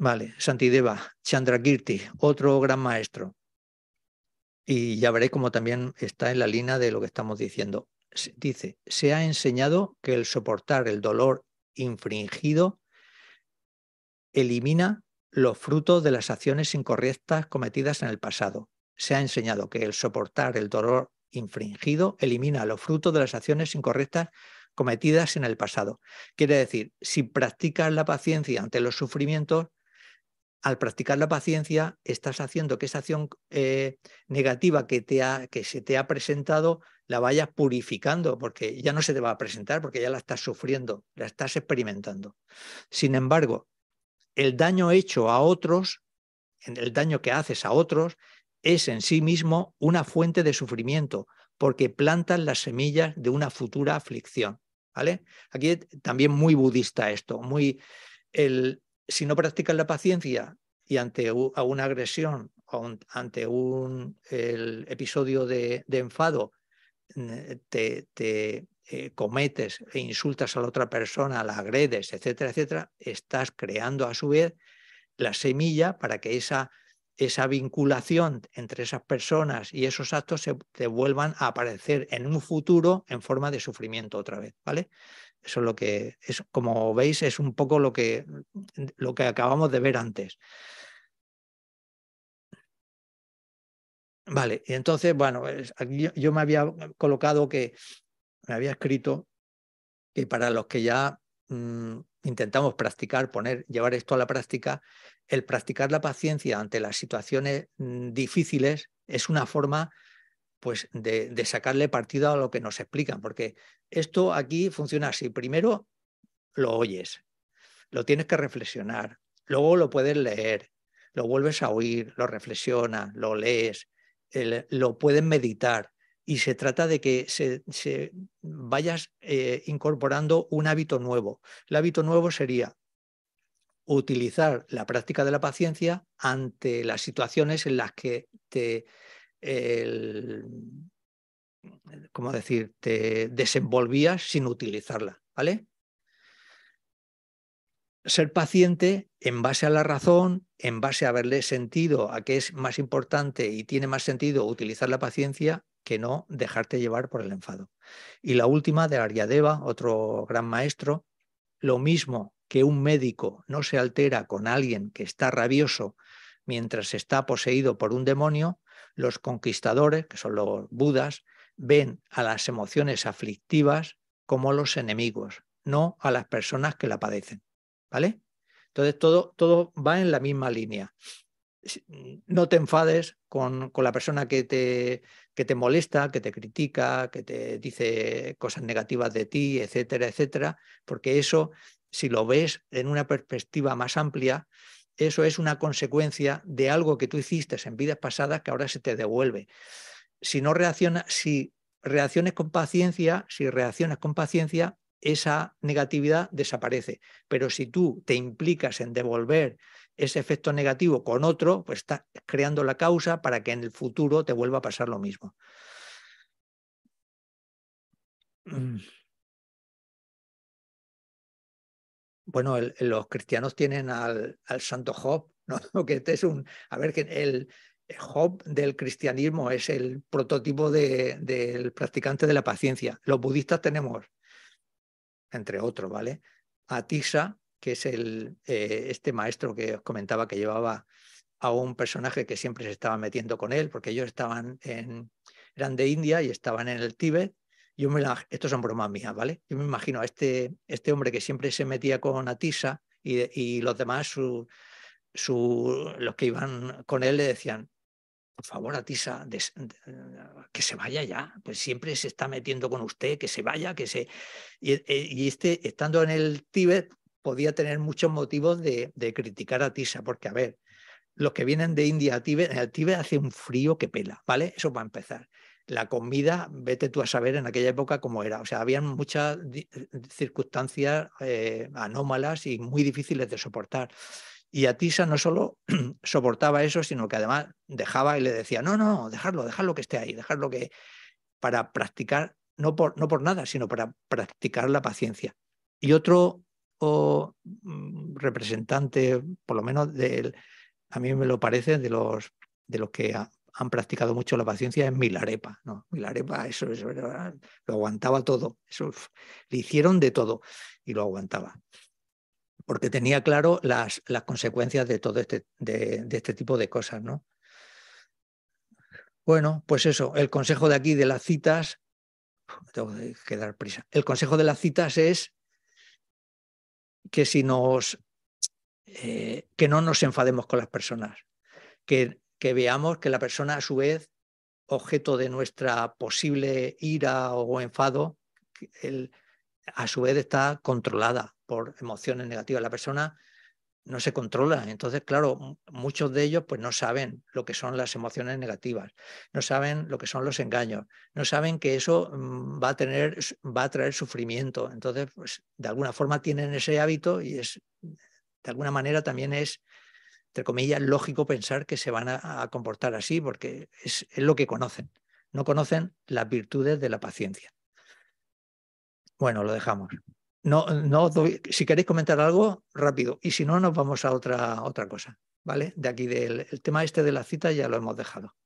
Vale, Santideva, Chandrakirti, otro gran maestro. Y ya veréis cómo también está en la línea de lo que estamos diciendo. Dice, se ha enseñado que el soportar el dolor infringido elimina los frutos de las acciones incorrectas cometidas en el pasado. Se ha enseñado que el soportar el dolor infringido elimina los frutos de las acciones incorrectas cometidas en el pasado. Quiere decir, si practicas la paciencia ante los sufrimientos, al practicar la paciencia estás haciendo que esa acción eh, negativa que, te ha, que se te ha presentado la vayas purificando, porque ya no se te va a presentar, porque ya la estás sufriendo, la estás experimentando. Sin embargo, el daño hecho a otros, el daño que haces a otros, es en sí mismo una fuente de sufrimiento, porque plantan las semillas de una futura aflicción. ¿vale? Aquí también muy budista esto, muy el, si no practicas la paciencia y ante una agresión o ante un episodio de, enfado te, te eh, cometes e insultas a la otra persona, la agredes, etcétera, etcétera, estás creando a su vez la semilla para que esa esa vinculación entre esas personas y esos actos se te vuelvan a aparecer en un futuro en forma de sufrimiento otra vez, ¿vale? Eso es lo que es, como veis, es un poco lo que, lo que acabamos de ver antes. Vale, y entonces, bueno, aquí yo me había colocado que, me había escrito que para los que ya mm, intentamos practicar, poner, llevar esto a la práctica, el practicar la paciencia ante las situaciones mm, difíciles es una forma pues, de, sacarle partido a lo que nos explican, porque esto aquí funciona así. Primero lo oyes, lo tienes que reflexionar, luego lo puedes leer, lo vuelves a oír, lo reflexionas, lo lees, lo puedes meditar. Y se trata de que se, vayas eh, incorporando un hábito nuevo. El hábito nuevo sería utilizar la práctica de la paciencia ante las situaciones en las que te, decir? te desenvolvías sin utilizarla, ¿vale? Ser paciente en base a la razón, en base a verle sentido a que es más importante y tiene más sentido utilizar la paciencia que no dejarte llevar por el enfado. Y la última de Aryadeva, otro gran maestro, lo mismo que un médico no se altera con alguien que está rabioso mientras está poseído por un demonio, los conquistadores, que son los budas, ven a las emociones aflictivas como los enemigos, no a las personas que la padecen. ¿Vale? Entonces todo, todo va en la misma línea. No te enfades con, con la persona que te, que te molesta, que te critica, que te dice cosas negativas de ti, etcétera, etcétera, porque eso si lo ves en una perspectiva más amplia, eso es una consecuencia de algo que tú hiciste en vidas pasadas que ahora se te devuelve. Si no reacciona, si reacciones con paciencia, si reaccionas con paciencia, esa negatividad desaparece. Pero si tú te implicas en devolver ese efecto negativo con otro, pues estás creando la causa para que en el futuro te vuelva a pasar lo mismo. Mm. Bueno, los cristianos tienen al, santo Job, ¿no? que este es un, a ver, que el, Job del cristianismo es el prototipo del practicante de la paciencia. Los budistas tenemos entre otros, ¿vale? A Tisa, que es el, eh, este maestro que os comentaba que llevaba a un personaje que siempre se estaba metiendo con él, porque ellos estaban en, eran de India y estaban en el Tíbet. Estos son bromas mías, ¿vale? Yo me imagino a este, este hombre que siempre se metía con Atisa y, los demás, su, los que iban con él le decían, por favor, Atisa, que se vaya ya, pues siempre se está metiendo con usted, que se vaya, que se... Y, y este, estando en el Tíbet, podía tener muchos motivos de, de, criticar a Tisa, porque, a ver, los que vienen de India a Tíbet, en el Tíbet hace un frío que pela, ¿vale? Eso va a empezar. La comida, vete tú a saber en aquella época cómo era. O sea, habían muchas circunstancias eh, anómalas y muy difíciles de soportar. Y Atisa no solo soportaba eso, sino que además dejaba y le decía, no, no, dejarlo, dejarlo que esté ahí, dejarlo que... para practicar, no por, no por nada, sino para practicar la paciencia. Y otro o, mm, representante, por lo menos del, a mí me lo parece, de los, de los que han practicado mucho la paciencia, es Milarepa. ¿no? Milarepa, eso, eso lo aguantaba todo, eso, le hicieron de todo y lo aguantaba porque tenía claro las, las consecuencias de todo este, de, este tipo de cosas, ¿no? Bueno, pues eso, el consejo de aquí de las citas, tengo que dar prisa. El consejo de las citas es que si nos eh, que no nos enfademos con las personas, que, que veamos que la persona a su vez, objeto de nuestra posible ira o enfado, a su vez está controlada por emociones negativas. La persona no se controla. Entonces, claro, muchos de ellos pues no saben lo que son las emociones negativas, no saben lo que son los engaños, no saben que eso mm, va a tener, va a traer sufrimiento. Entonces, pues de alguna forma tienen ese hábito y es, de alguna manera también es, entre comillas, lógico pensar que se van a, comportar así porque es, lo que conocen. No conocen las virtudes de la paciencia. Bueno, lo dejamos. No, no si queréis comentar algo, rápido. Y si no, nos vamos a otra, otra cosa. ¿Vale? De aquí del el tema este de la cita ya lo hemos dejado.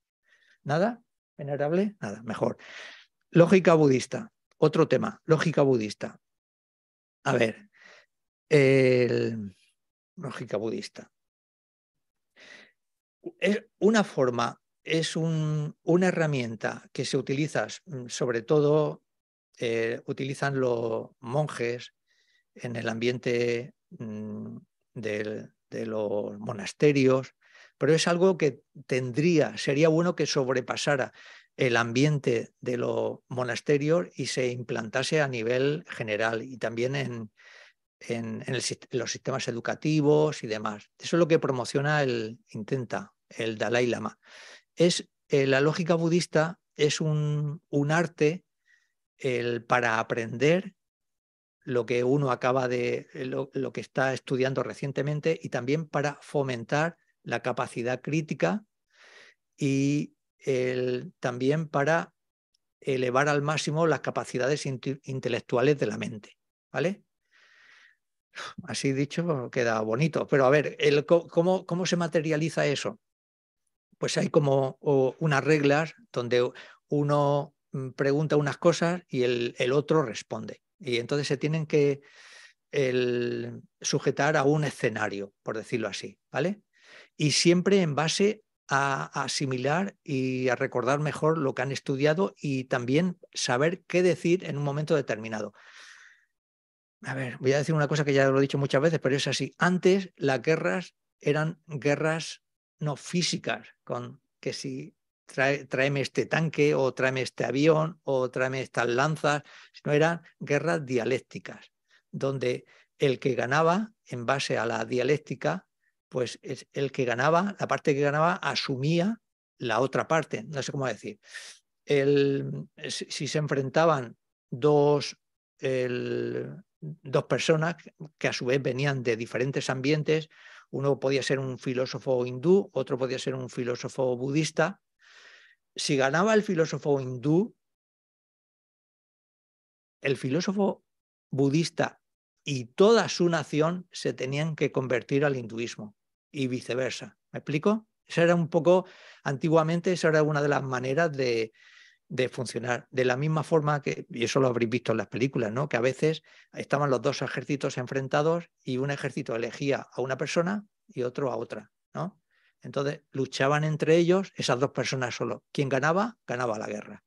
¿Nada? ¿Venerable? Nada, mejor. Lógica budista. Otro tema, lógica budista. A ver, el, lógica budista. Es una forma, es un, una herramienta que se utiliza mm, sobre todo eh, utilizan los monjes en el ambiente mm, de, de los monasterios, pero es algo que tendría, sería bueno que sobrepasara el ambiente de los monasterios y se implantase a nivel general y también en, en, los sistemas educativos y demás. Eso es lo que promociona el, intenta el Dalai Lama. Es, eh, la lógica budista es un, un arte el, para aprender lo que uno acaba de, lo, lo, que está estudiando recientemente y también para fomentar la capacidad crítica y el, también para elevar al máximo las capacidades intelectuales de la mente. ¿Vale? Así dicho, queda bonito. Pero a ver, ¿cómo, ¿cómo se materializa eso? Pues hay como unas reglas donde uno Mm, pregunta unas cosas y el, otro responde. Y entonces se tienen que sujetar a un escenario, por decirlo así, ¿vale? Y siempre en base a, asimilar y a recordar mejor lo que han estudiado y también saber qué decir en un momento determinado. A ver, voy a decir una cosa que ya lo he dicho muchas veces, pero es así. Antes las guerras eran guerras no físicas, con que si trae, este tanque o tráeme este avión o tráeme estas lanzas, sino eran guerras dialécticas, donde el que ganaba en base a la dialéctica, pues es el que ganaba, la parte que ganaba asumía la otra parte, no sé cómo decir. El, si se enfrentaban dos, dos personas que a su vez venían de diferentes ambientes, uno podía ser un filósofo hindú, otro podía ser un filósofo budista, si ganaba el filósofo hindú, el filósofo budista y toda su nación se tenían que convertir al hinduismo y viceversa. ¿Me explico? Esa era un poco, antiguamente, esa era una de las maneras de, de funcionar. De la misma forma que, y eso lo habréis visto en las películas, ¿no? Que a veces estaban los dos ejércitos enfrentados y un ejército elegía a una persona y otro a otra, ¿no? Entonces luchaban entre ellos esas dos personas solo. Quien ganaba, ganaba la guerra.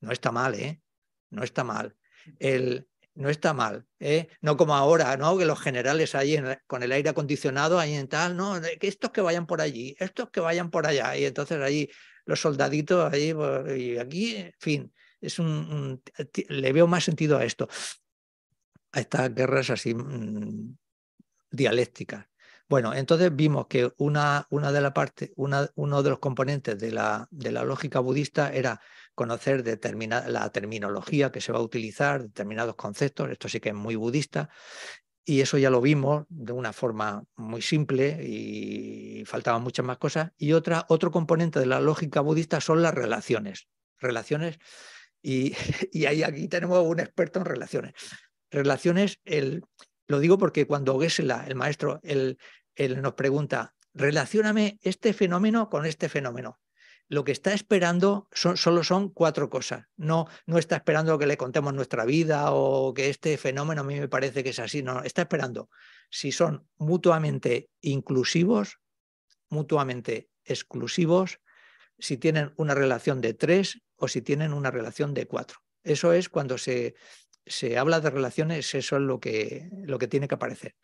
No está mal, ¿eh? No está mal. El, no está mal, ¿eh? no como ahora, ¿no? Que los generales ahí con el aire acondicionado, ahí en tal, no, que estos que vayan por allí, estos que vayan por allá, y entonces allí los soldaditos, pues, y aquí, en fin, es un, le veo más sentido a esto, a estas guerras así mm, dialécticas. Bueno, entonces vimos que una, una de la parte, una, uno de los componentes de la, de la lógica budista era conocer la terminología que se va a utilizar, determinados conceptos, esto sí que es muy budista, y eso ya lo vimos de una forma muy simple y faltaban muchas más cosas. Y otra, otro componente de la lógica budista son las relaciones. Relaciones, y, y ahí aquí tenemos un experto en relaciones. Relaciones, el, lo digo porque cuando Gesela, el maestro, él, nos pregunta, relacioname este fenómeno con este fenómeno. Lo que está esperando son, solo son cuatro cosas. No, no está esperando que le contemos nuestra vida o que este fenómeno a mí me parece que es así. No, está esperando si son mutuamente inclusivos, mutuamente exclusivos, si tienen una relación de tres o si tienen una relación de cuatro. Eso es cuando se, se habla de relaciones, eso es lo que, lo que tiene que aparecer.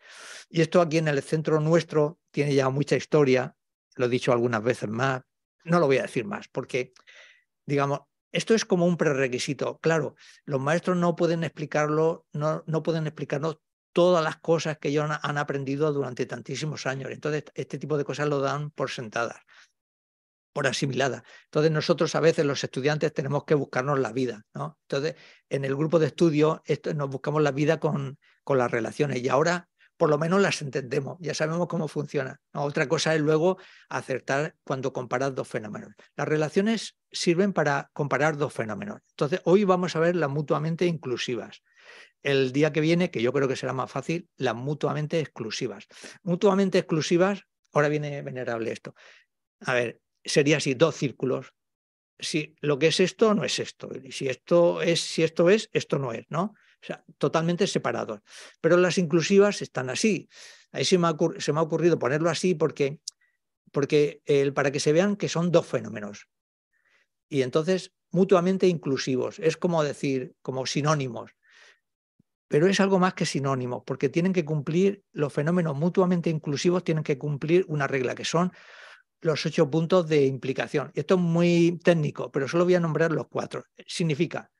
Y esto aquí en el centro nuestro tiene ya mucha historia, lo he dicho algunas veces más, no lo voy a decir más, porque, digamos, esto es como un prerequisito. Claro, los maestros no pueden explicarlo, no, no pueden explicarnos todas las cosas que ellos han aprendido durante tantísimos años. Entonces, este tipo de cosas lo dan por sentadas por asimilada. Entonces nosotros a veces los estudiantes tenemos que buscarnos la vida. ¿no? Entonces en el grupo de estudio esto, nos buscamos la vida con, con las relaciones y ahora por lo menos las entendemos, ya sabemos cómo funciona. Otra cosa es luego acertar cuando comparas dos fenómenos. Las relaciones sirven para comparar dos fenómenos. Entonces hoy vamos a ver las mutuamente inclusivas. El día que viene, que yo creo que será más fácil, las mutuamente exclusivas. Mutuamente exclusivas, ahora viene venerable esto. A ver, sería así, dos círculos. Si lo que es esto no es esto, y si esto es, si esto es, esto no es, ¿no? O sea, totalmente separados. Pero las inclusivas están así. Ahí se me ha, ocurrido ponerlo así porque, porque el, para que se vean que son dos fenómenos. Y entonces, mutuamente inclusivos. Es como decir, como sinónimos. Pero es algo más que sinónimos, porque tienen que cumplir, los fenómenos mutuamente inclusivos tienen que cumplir una regla, que son los ocho puntos de implicación. Esto es muy técnico, pero solo voy a nombrar los cuatro. Significa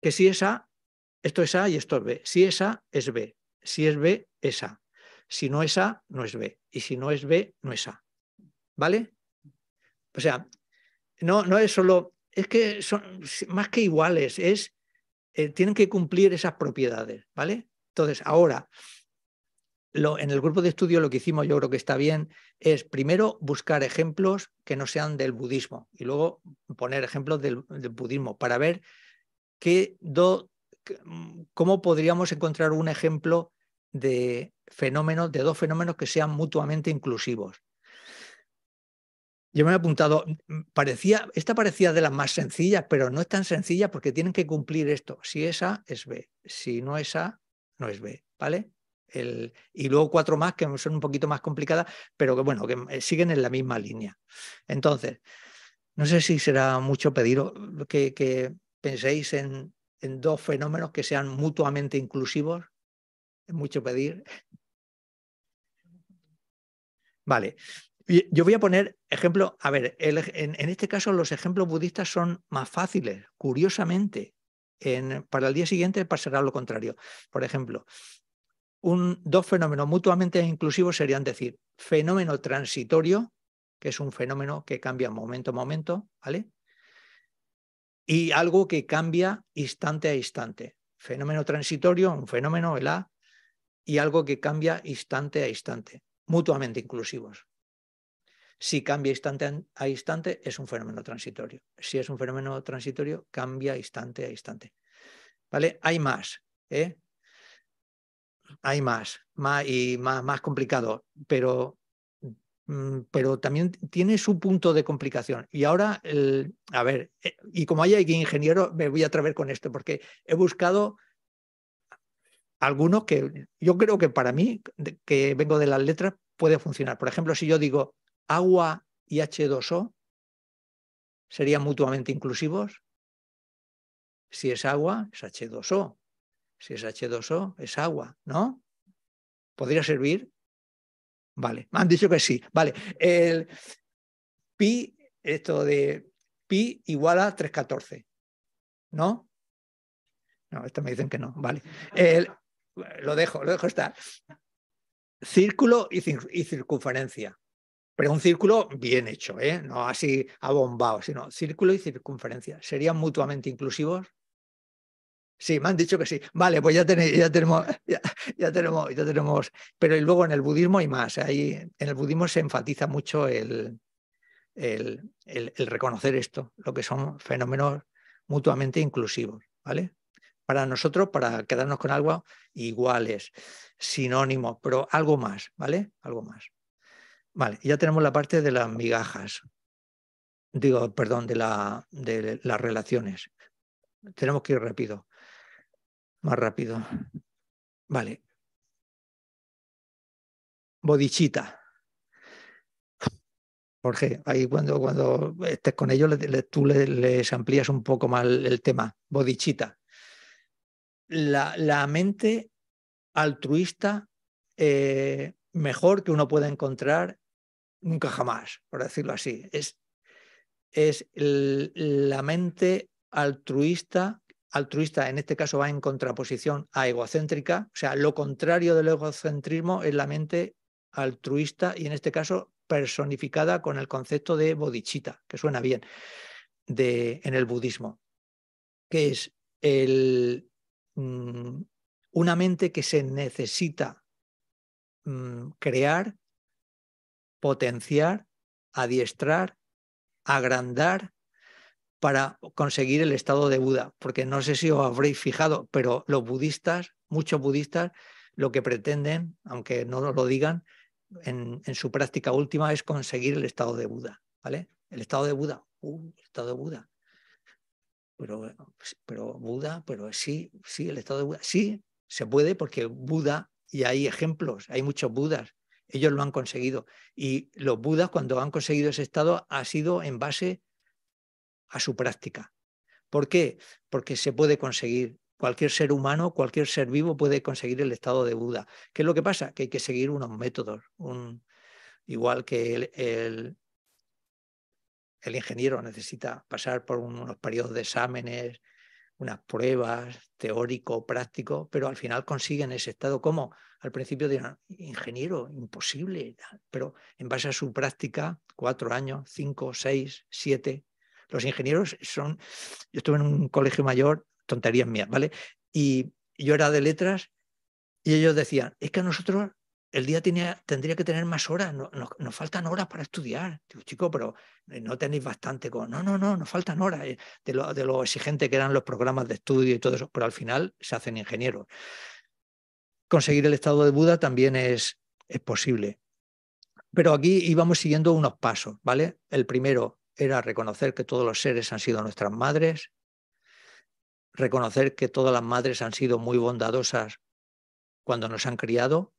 que si es A, esto es A y esto es B. Si es A, es B. Si es B, es A. Si no es A, no es B. Y si no es B, no es A. ¿Vale? O sea, no, no es solo, es que son más que iguales, es, eh, tienen que cumplir esas propiedades, ¿vale? Entonces, ahora, en el grupo de estudio lo que hicimos, yo creo que está bien, es primero buscar ejemplos que no sean del budismo y luego poner ejemplos del, budismo para ver qué cómo podríamos encontrar un ejemplo de fenómenos, de dos fenómenos que sean mutuamente inclusivos. Yo me he apuntado, parecía, esta parecía de las más sencillas, pero no es tan sencilla porque tienen que cumplir esto. Si es A, es B. Si no es A, no es B. ¿Vale? y luego cuatro más que son un poquito más complicadas, pero que bueno, que eh, siguen en la misma línea. Entonces, no sé si será mucho pedir que, penséis en, en, dos fenómenos que sean mutuamente inclusivos. Es mucho pedir. Vale. Yo voy a poner ejemplo, a ver, en, en, este caso los ejemplos budistas son más fáciles, curiosamente. En, para el día siguiente pasará lo contrario. Por ejemplo, dos fenómenos mutuamente inclusivos serían decir, fenómeno transitorio, que es un fenómeno que cambia momento a momento, ¿vale? Y algo que cambia instante a instante. Fenómeno transitorio, un fenómeno, el A, y algo que cambia instante a instante, mutuamente inclusivos. Si cambia instante a instante, es un fenómeno transitorio. Si es un fenómeno transitorio, cambia instante a instante. ¿Vale? Hay más. ¿eh? hay más, más y más, más complicado, pero pero también tiene su punto de complicación. Y ahora, el, a ver, eh, y como hay aquí ingeniero, me voy a atrever con esto, porque he buscado algunos que yo creo que para mí, que vengo de las letras, puede funcionar. Por ejemplo, si yo digo agua y H2O, ¿serían mutuamente inclusivos? Si es agua, es H2O. Si es H2O, es agua, ¿no? ¿Podría servir? Vale, me han dicho que sí. Vale, el pi, esto de pi igual a 314, ¿no? No, esto me dicen que no, vale. El, lo dejo, lo dejo estar. Círculo y, circunferencia. Pero un círculo bien hecho, ¿eh? no así abombado, sino círculo y circunferencia. ¿Serían mutuamente inclusivos? Sí, me han dicho que sí. Vale, pues ya, ya tenemos, ya, tenemos, ya tenemos. Pero luego en el budismo hay más. Ahí, en el budismo se enfatiza mucho el, el reconocer esto, lo que son fenómenos mutuamente inclusivos. ¿vale? para nosotros, para quedarnos con algo iguales, sinónimos, pero algo más, ¿vale? Algo más. Vale, ya tenemos la parte de las migajas. Digo, perdón, de, la, de las relaciones. Tenemos que ir rápido. Más rápido. Vale. Bodichita. Jorge, ahí cuando, cuando estés con ellos, tú les amplías un poco más el tema. Bodichita la, mente altruista eh, mejor que uno pueda encontrar nunca jamás, por decirlo así. Es, es la mente altruista, altruista en este caso va en contraposición a egocéntrica, o sea, lo contrario del egocentrismo es la mente altruista y en este caso personificada con el concepto de bodhicitta, que suena bien, de, en el budismo, que es el, Mm, una mente que se necesita mm, crear, potenciar, adiestrar, agrandar para conseguir el estado de Buda. Porque no sé si os habréis fijado, pero los budistas, muchos budistas, lo que pretenden, aunque no lo digan, en, su práctica última es conseguir el estado de Buda. ¿vale? El estado de Buda, uh, el estado de Buda pero, pero Buda, pero sí, sí, el estado de Buda, sí, se puede porque Buda, y hay ejemplos, hay muchos Budas, ellos lo han conseguido. Y los Budas cuando han conseguido ese estado ha sido en base a su práctica. ¿Por qué? Porque se puede conseguir. Cualquier ser humano, cualquier ser vivo puede conseguir el estado de Buda. ¿Qué es lo que pasa? Que hay que seguir unos métodos. Igual que el, el ingeniero necesita pasar por unos periodos de exámenes, unas pruebas, teórico, práctico, pero al final consiguen ese estado como al principio dirán, ingeniero, imposible, pero en base a su práctica, cuatro años, cinco, seis, siete, los ingenieros son, yo estuve en un colegio mayor, tonterías mías, ¿vale? Y yo era de letras y ellos decían, es que a nosotros el día tendría que tener más horas, no, nos faltan horas para estudiar. Digo, chico, pero no tenéis bastante con... No, no, no, nos faltan horas eh, de, lo, de lo exigente que eran los programas de estudio y todo eso, pero al final se hacen ingenieros. Conseguir el estado de Buda también es, es posible. Pero aquí íbamos siguiendo unos pasos, ¿vale? El primero era reconocer que todos los seres han sido nuestras madres, reconocer que todas las madres han sido muy bondadosas cuando nos han criado,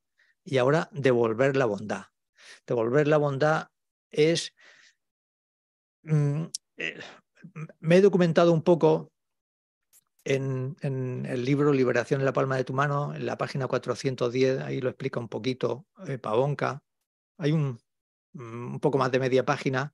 y ahora devolver la bondad. Devolver la bondad es... Mm, eh, me he documentado un poco en, el libro Liberación en la palma de tu mano, en la página 410, ahí lo explica un poquito eh, Pavonka. Hay un, un poco más de media página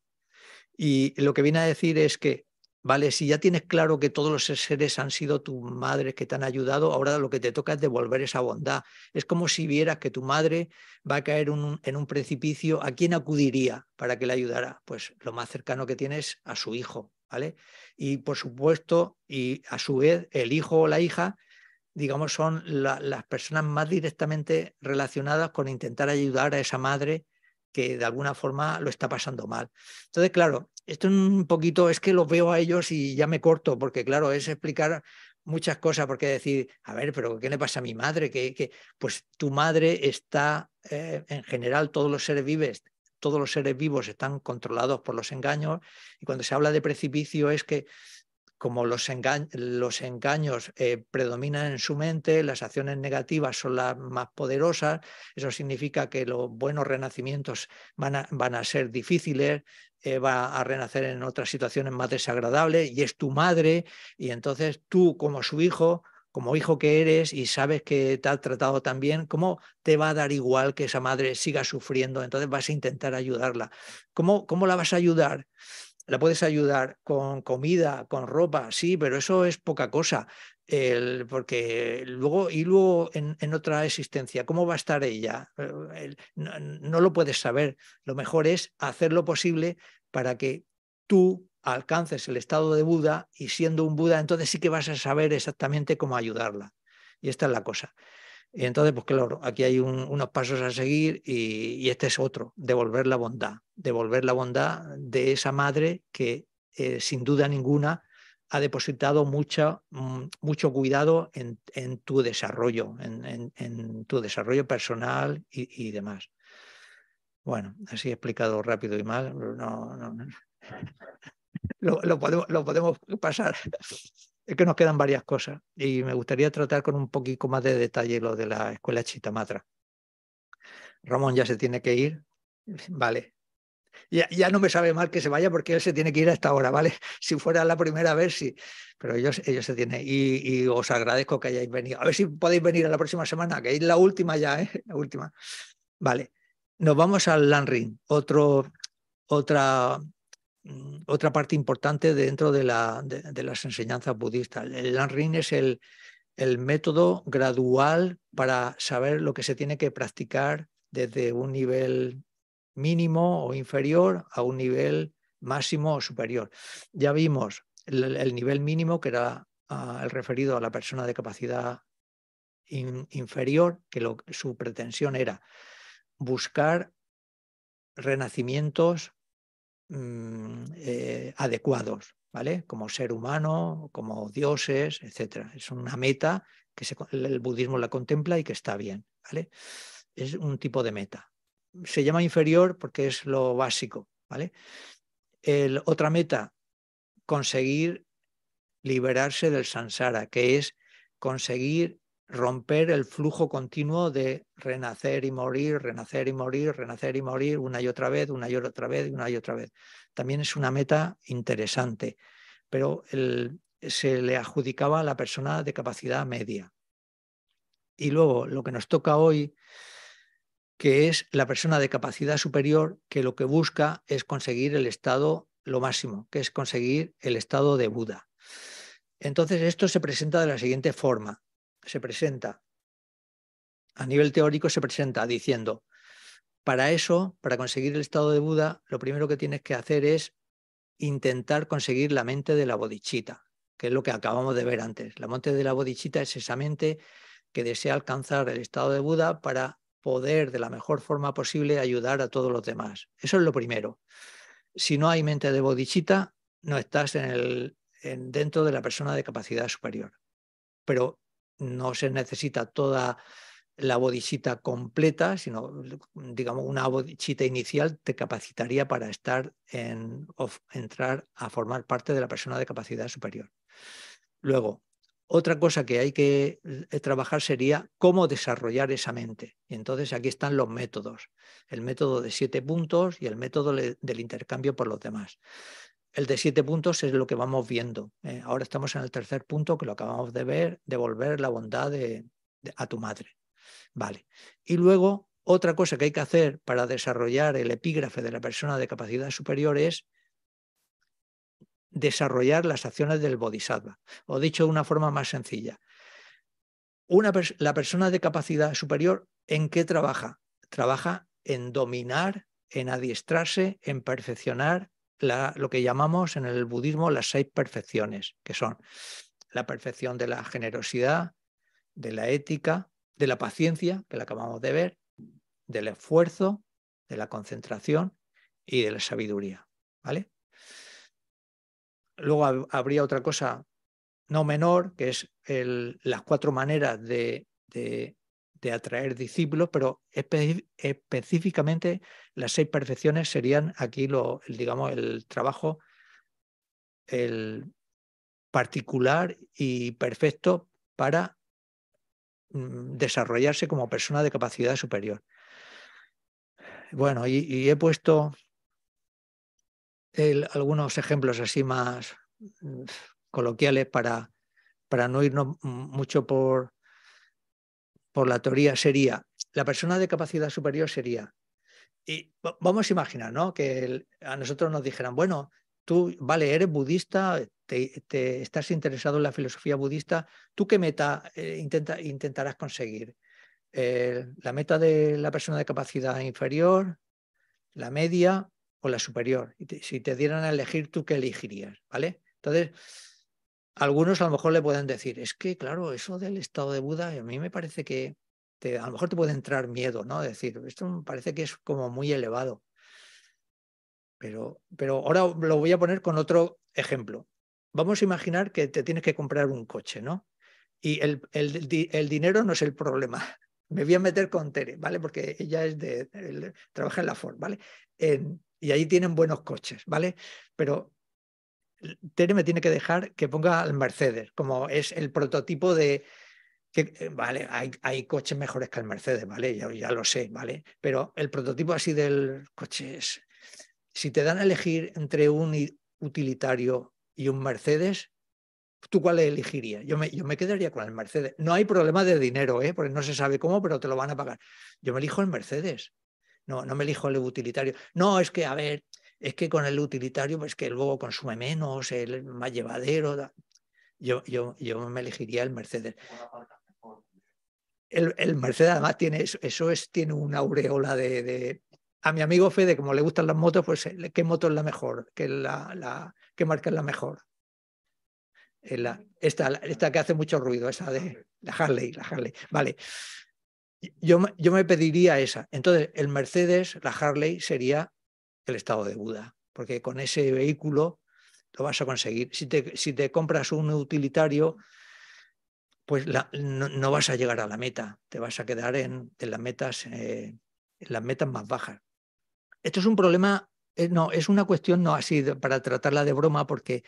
y lo que viene a decir es que Vale, si ya tienes claro que todos los seres han sido tu madre que te han ayudado, ahora lo que te toca es devolver esa bondad. Es como si vieras que tu madre va a caer en un precipicio, ¿a quién acudiría para que le ayudara? Pues lo más cercano que tienes a su hijo, ¿vale? Y por supuesto, y a su vez, el hijo o la hija, digamos, son las personas más directamente relacionadas con intentar ayudar a esa madre que de alguna forma lo está pasando mal. Entonces, claro, esto es un poquito, es que los veo a ellos y ya me corto, porque claro, es explicar muchas cosas, porque decir, a ver, pero ¿qué le pasa a mi madre? Que, pues tu madre está, eh, en general, todos los seres vives, todos los seres vivos están controlados por los engaños y cuando se habla de precipicio es que como los, engaños eh, predominan en su mente, las acciones negativas son las más poderosas, eso significa que los buenos renacimientos van a, van a ser difíciles, eh, va a renacer en otras situaciones más desagradables y es tu madre y entonces tú como su hijo como hijo que eres y sabes que te ha tratado tan bien, ¿cómo te va a dar igual que esa madre siga sufriendo? Entonces vas a intentar ayudarla. ¿Cómo, cómo la vas a ayudar? La puedes ayudar con comida, con ropa, sí, pero eso es poca cosa. Porque luego, y luego en, otra existencia, ¿cómo va a estar ella? Eh, no, no lo puedes saber. Lo mejor es hacer lo posible para que tú alcances el estado de Buda y siendo un Buda, entonces sí que vas a saber exactamente cómo ayudarla. Y esta es la cosa. Y entonces, pues claro, aquí hay unos pasos a seguir y, este es otro, devolver la bondad, devolver la bondad de esa madre que eh, sin duda ninguna ha depositado mucho, mm, mucho cuidado en, tu desarrollo, en, tu desarrollo personal y, demás. Bueno, así he explicado rápido y mal. No, lo, podemos, lo podemos pasar es que nos quedan varias cosas y me gustaría tratar con un poquito más de detalle lo de la escuela Chitamatra. Ramón ya se tiene que ir, vale. Ya, ya, no me sabe mal que se vaya porque él se tiene que ir a esta hora, ¿vale? Si fuera la primera vez, sí, pero ellos, ellos se tienen. Y, y os agradezco que hayáis venido. A ver si podéis venir a la próxima semana, que es la última ya, ¿eh? La última. Vale. Nos vamos al Landring, otro, otra otra parte importante dentro de, de, las enseñanzas budistas. El Lanrin es el, método gradual para saber lo que se tiene que practicar desde un nivel mínimo o inferior a un nivel máximo o superior. Ya vimos el, nivel mínimo, que era ah, el referido a la persona de capacidad inferior, que su pretensión era buscar renacimientos Mm, eh, adecuados, ¿vale? Como ser humano, como dioses, etc. Es una meta que el budismo la contempla y que está bien, ¿vale? Es un tipo de meta. Se llama inferior porque es lo básico, ¿vale? El, otra meta, conseguir liberarse del samsara, que es conseguir romper el flujo continuo de renacer y morir, renacer y morir, renacer y morir una y otra vez, una y otra vez, una y otra vez. También es una meta interesante, pero se le adjudicaba a la persona de capacidad media. Y luego lo que nos toca hoy, que es la persona de capacidad superior, que lo que busca es conseguir el estado lo máximo, que es conseguir el estado de Buda. Entonces esto se presenta de la siguiente forma se presenta, a nivel teórico se presenta diciendo, para eso, para conseguir el estado de Buda, lo primero que tienes que hacer es intentar conseguir la mente de la bodichita, que es lo que acabamos de ver antes. La mente de la bodichita es esa mente que desea alcanzar el estado de Buda para poder de la mejor forma posible ayudar a todos los demás. Eso es lo primero. Si no hay mente de bodichita, no estás en el, dentro de la persona de capacidad superior. Pero no se necesita toda la bodhisattva completa, sino digamos una bodhisattva inicial te capacitaría para estar en entrar a formar parte de la persona de capacidad superior. Luego, otra cosa que hay que eh, trabajar sería cómo desarrollar esa mente. Y entonces aquí están los métodos, el método de siete puntos y el método del intercambio por los demás. El de siete puntos es lo que vamos viendo. ¿eh? ahora estamos en el tercer punto que lo acabamos de ver, devolver la bondad a tu madre. Vale. Y luego, otra cosa que hay que hacer para desarrollar el epígrafe de la persona de capacidad superior es desarrollar las acciones del bodhisattva. O dicho de una forma más sencilla, una la persona de capacidad superior, ¿en qué trabaja? Trabaja en dominar, en adiestrarse, en perfeccionar lo que llamamos en el budismo las seis perfecciones, que son la perfección de la generosidad, de la ética, de la paciencia, que la acabamos de ver, del esfuerzo, de la concentración y de la sabiduría. ¿vale? Luego habría otra cosa no menor, que es las cuatro maneras de, de atraer discípulos, pero específicamente las seis perfecciones serían aquí lo, digamos, el trabajo el particular y perfecto para mm, desarrollarse como persona de capacidad superior. Bueno, y, he puesto algunos ejemplos así más mm, coloquiales para, para no irnos mucho por, por la teoría. Sería, la persona de capacidad superior sería, y vamos a imaginar, ¿no? Que a nosotros nos dijeran, bueno, tú, vale, eres budista, te, estás interesado en la filosofía budista, ¿tú qué meta eh, intentarás conseguir? Eh, ¿La meta de la persona de capacidad inferior, la media o la superior? Y si te dieran a elegir, ¿tú qué elegirías? ¿Vale? Entonces, algunos a lo mejor le pueden decir, es que, claro, eso del estado de Buda, a mí me parece que a lo mejor te puede entrar miedo, ¿no? Decir, esto me parece que es como muy elevado. Pero, pero ahora lo voy a poner con otro ejemplo. Vamos a imaginar que te tienes que comprar un coche, ¿no? Y el, el, dinero no es el problema. Me voy a meter con Tere, ¿vale? Porque ella es de, trabaja en la Ford, ¿vale? y ahí tienen buenos coches, ¿vale? Pero Tere me tiene que dejar que ponga el Mercedes, como es el prototipo de, que, eh, vale, hay, hay, coches mejores que el Mercedes, ¿vale? Ya, ya, lo sé, ¿vale? Pero el prototipo así del coche es si te dan a elegir entre un utilitario y un Mercedes, ¿tú cuál elegirías? Yo me, yo me quedaría con el Mercedes. No hay problema de dinero, ¿eh? porque no se sabe cómo, pero te lo van a pagar. Yo me elijo el Mercedes. No, no me elijo el utilitario. No, es que, a ver, es que con el utilitario, pues que luego consume menos, el más llevadero. Yo, yo, yo me elegiría el Mercedes. El, el Mercedes además tiene eso, es, tiene una aureola de, a mi amigo Fede, como le gustan las motos, pues eh, ¿qué moto es la mejor? ¿Qué, la, la, ¿qué marca es la mejor? La, esta, esta que hace mucho ruido, esa de la Harley, la Harley. Vale. Yo, yo me pediría esa. Entonces, el Mercedes, la Harley, sería el estado de Buda, porque con ese vehículo lo vas a conseguir. Si te, si te compras un utilitario, pues no, vas a llegar a la meta, te vas a quedar en, las metas, eh, en las metas más bajas. Esto es un problema, eh, no, es una cuestión no así para tratarla de broma, porque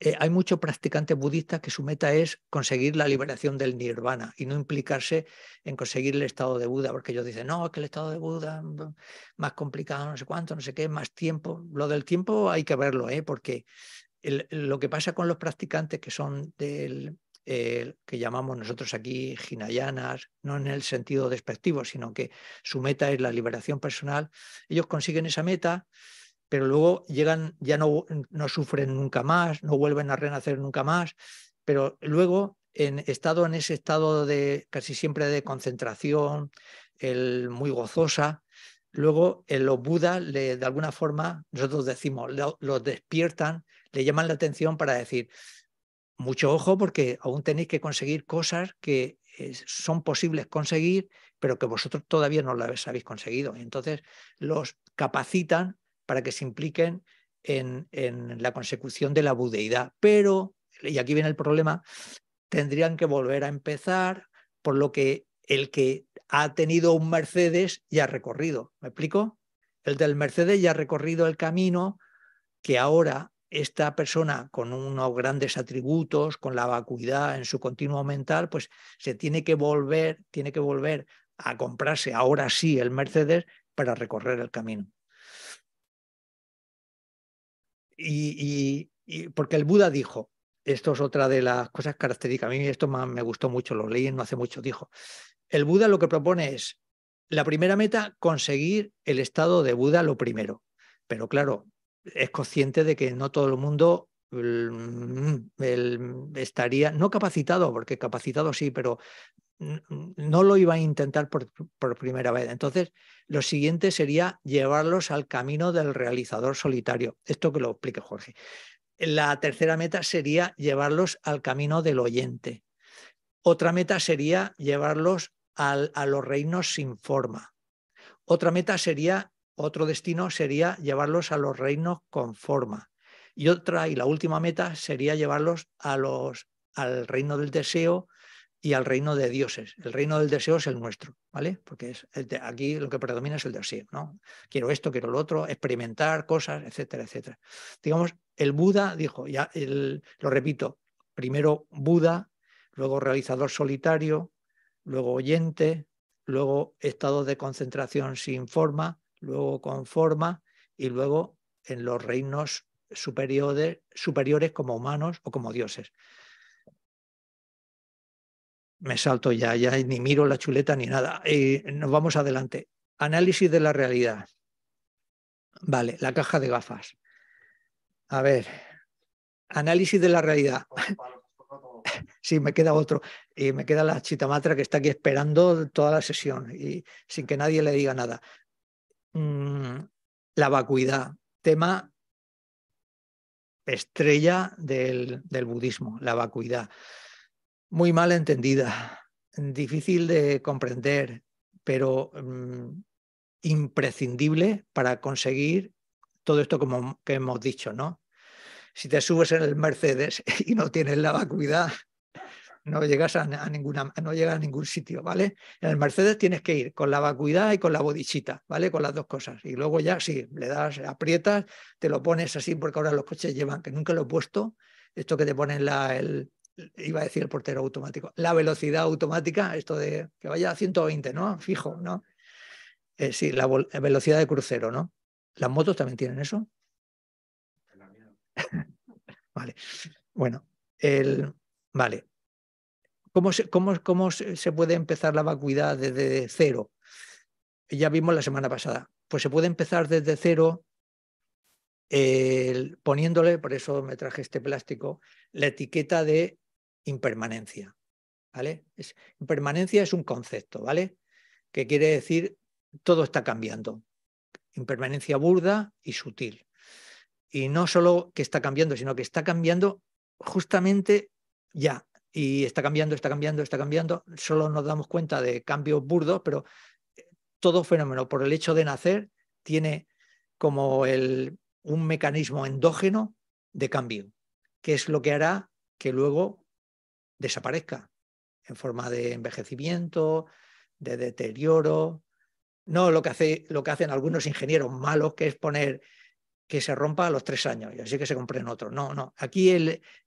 eh, hay muchos practicantes budistas que su meta es conseguir la liberación del nirvana y no implicarse en conseguir el estado de Buda, porque ellos dicen, no, es que el estado de Buda es más complicado, no sé cuánto, no sé qué, más tiempo. Lo del tiempo hay que verlo, ¿eh? porque lo que pasa con los practicantes que son del, que llamamos nosotros aquí Hinayanas, no en el sentido despectivo, sino que su meta es la liberación personal, ellos consiguen esa meta, pero luego llegan, ya no, no sufren nunca más, no vuelven a renacer nunca más, pero luego en estado en ese estado de casi siempre de concentración, el muy gozosa, luego en los budas le, de alguna forma nosotros decimos los despiertan, le llaman la atención para decir mucho ojo porque aún tenéis que conseguir cosas que eh, son posibles conseguir, pero que vosotros todavía no las habéis conseguido. Entonces los capacitan para que se impliquen en, la consecución de la budeidad. Pero, y aquí viene el problema, tendrían que volver a empezar por lo que el que ha tenido un Mercedes ya ha recorrido. ¿Me explico? El del Mercedes ya ha recorrido el camino que ahora esta persona con unos grandes atributos, con la vacuidad en su continuo mental, pues se tiene que volver, tiene que volver a comprarse ahora sí el Mercedes para recorrer el camino. Y, porque el Buda dijo, esto es otra de las cosas características, a mí esto me gustó mucho, lo leí no hace mucho, dijo, el Buda lo que propone es, la primera meta, conseguir el estado de Buda lo primero. Pero claro, es consciente de que no todo el mundo mm, estaría, no capacitado, porque capacitado sí, pero no lo iba a intentar por, primera vez. Entonces, lo siguiente sería llevarlos al camino del realizador solitario. Esto que lo explique Jorge. La tercera meta sería llevarlos al camino del oyente. Otra meta sería llevarlos a los reinos sin forma. Otra meta sería otro destino sería llevarlos a los reinos con forma. Y otra, y la última meta, sería llevarlos a los, al reino del deseo y al reino de dioses. El reino del deseo es el nuestro, ¿vale? Porque es aquí lo que predomina es el deseo, ¿no? Quiero esto, quiero lo otro, experimentar cosas, etcétera, etcétera. Digamos, el Buda dijo, ya lo repito, primero Buda, luego realizador solitario, luego oyente, luego estado de concentración sin forma, luego con forma y luego en los reinos superiores, superiores como humanos o como dioses me salto ya, ya ni miro la chuleta ni nada. Y nos vamos adelante. Análisis de la realidad. Vale, la caja de gafas. A ver, análisis de la realidad. Sí, me queda otro. Y me queda la chitamatra que está aquí esperando toda la sesión y sin que nadie le diga nada. Mm, la vacuidad, tema estrella del, del budismo, la vacuidad muy mal entendida, difícil de comprender, pero mm, imprescindible para conseguir todo esto como que hemos dicho, ¿no? Si te subes en el Mercedes y no tienes la vacuidad, no llegas a, ninguna, no llegas a ningún sitio, ¿vale? En el Mercedes tienes que ir con la vacuidad y con la bodichita, ¿vale? Con las dos cosas. Y luego ya, sí, le das, aprietas, te lo pones así, porque ahora los coches llevan, que nunca lo he puesto, esto que te ponen la, el, iba a decir el portero automático, la velocidad automática, esto de que vaya a 120, ¿no? Fijo, ¿no? Eh, sí, la velocidad de crucero, ¿no? ¿Las motos también tienen eso? vale. Bueno, el, vale. ¿Cómo se, cómo, ¿Cómo se puede empezar la vacuidad desde cero? Ya vimos la semana pasada. Pues se puede empezar desde cero poniéndole, por eso me traje este plástico, la etiqueta de impermanencia. ¿vale? Es, impermanencia es un concepto, ¿vale? Que quiere decir todo está cambiando. Impermanencia burda y sutil. Y no solo que está cambiando, sino que está cambiando justamente ya. Y está cambiando, está cambiando, está cambiando. Solo nos damos cuenta de cambios burdos, pero eh, todo fenómeno por el hecho de nacer tiene como el, un mecanismo endógeno de cambio, que es lo que hará que luego desaparezca en forma de envejecimiento, de deterioro. No lo que, hace, lo que hacen algunos ingenieros malos, que es poner que se rompa a los tres años y así que se compren otro. No, no. Aquí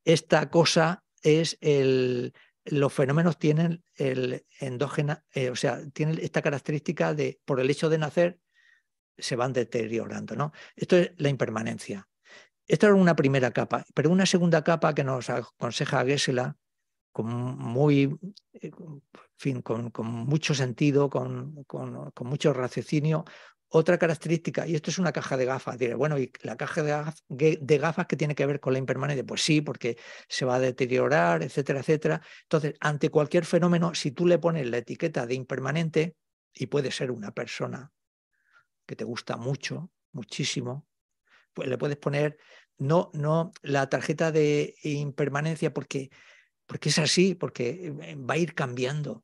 esta cosa es el. Los fenómenos tienen el endógena, eh, o sea, tienen esta característica de, por el hecho de nacer, se van deteriorando. ¿no? Esto es la impermanencia. Esta es una primera capa, pero una segunda capa que nos aconseja Gesela con muy, eh, fin, con, mucho sentido, con, con, mucho raciocinio. Otra característica, y esto es una caja de gafas, diré, bueno, ¿y la caja de gafas, de gafas que tiene que ver con la impermanencia? Pues sí, porque se va a deteriorar, etcétera, etcétera. Entonces, ante cualquier fenómeno, si tú le pones la etiqueta de impermanente, y puede ser una persona que te gusta mucho, muchísimo, pues le puedes poner no, no la tarjeta de impermanencia porque porque es así, porque eh, va a ir cambiando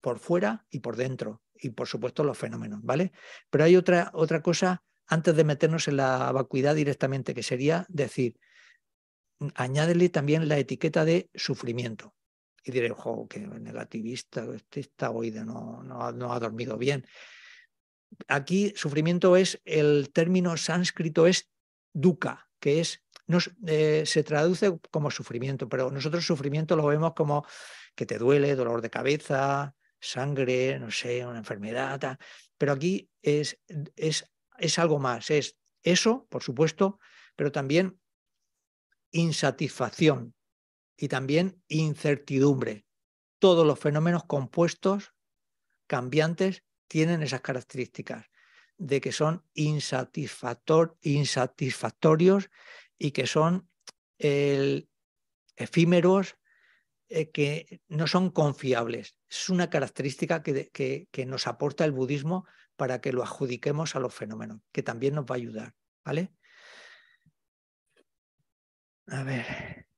por fuera y por dentro, y por supuesto los fenómenos, ¿vale? Pero hay otra, otra cosa antes de meternos en la vacuidad directamente, que sería decir, mm, añádele también la etiqueta de sufrimiento. Y diré, ojo, qué negativista, este está hoy no, no, no ha dormido bien. Aquí sufrimiento es, el término sánscrito es dukkha, que es eh, se traduce como sufrimiento, pero nosotros sufrimiento lo vemos como que te duele, dolor de cabeza, sangre, no sé, una enfermedad, pero aquí es, es, es algo más, es eso, por supuesto, pero también insatisfacción y también incertidumbre. Todos los fenómenos compuestos, cambiantes, tienen esas características de que son insatisfactorios y que son efímeros, eh, que no son confiables. Es una característica que, que, nos aporta el budismo para que lo adjudiquemos a los fenómenos, que también nos va a ayudar. ¿Vale? A ver.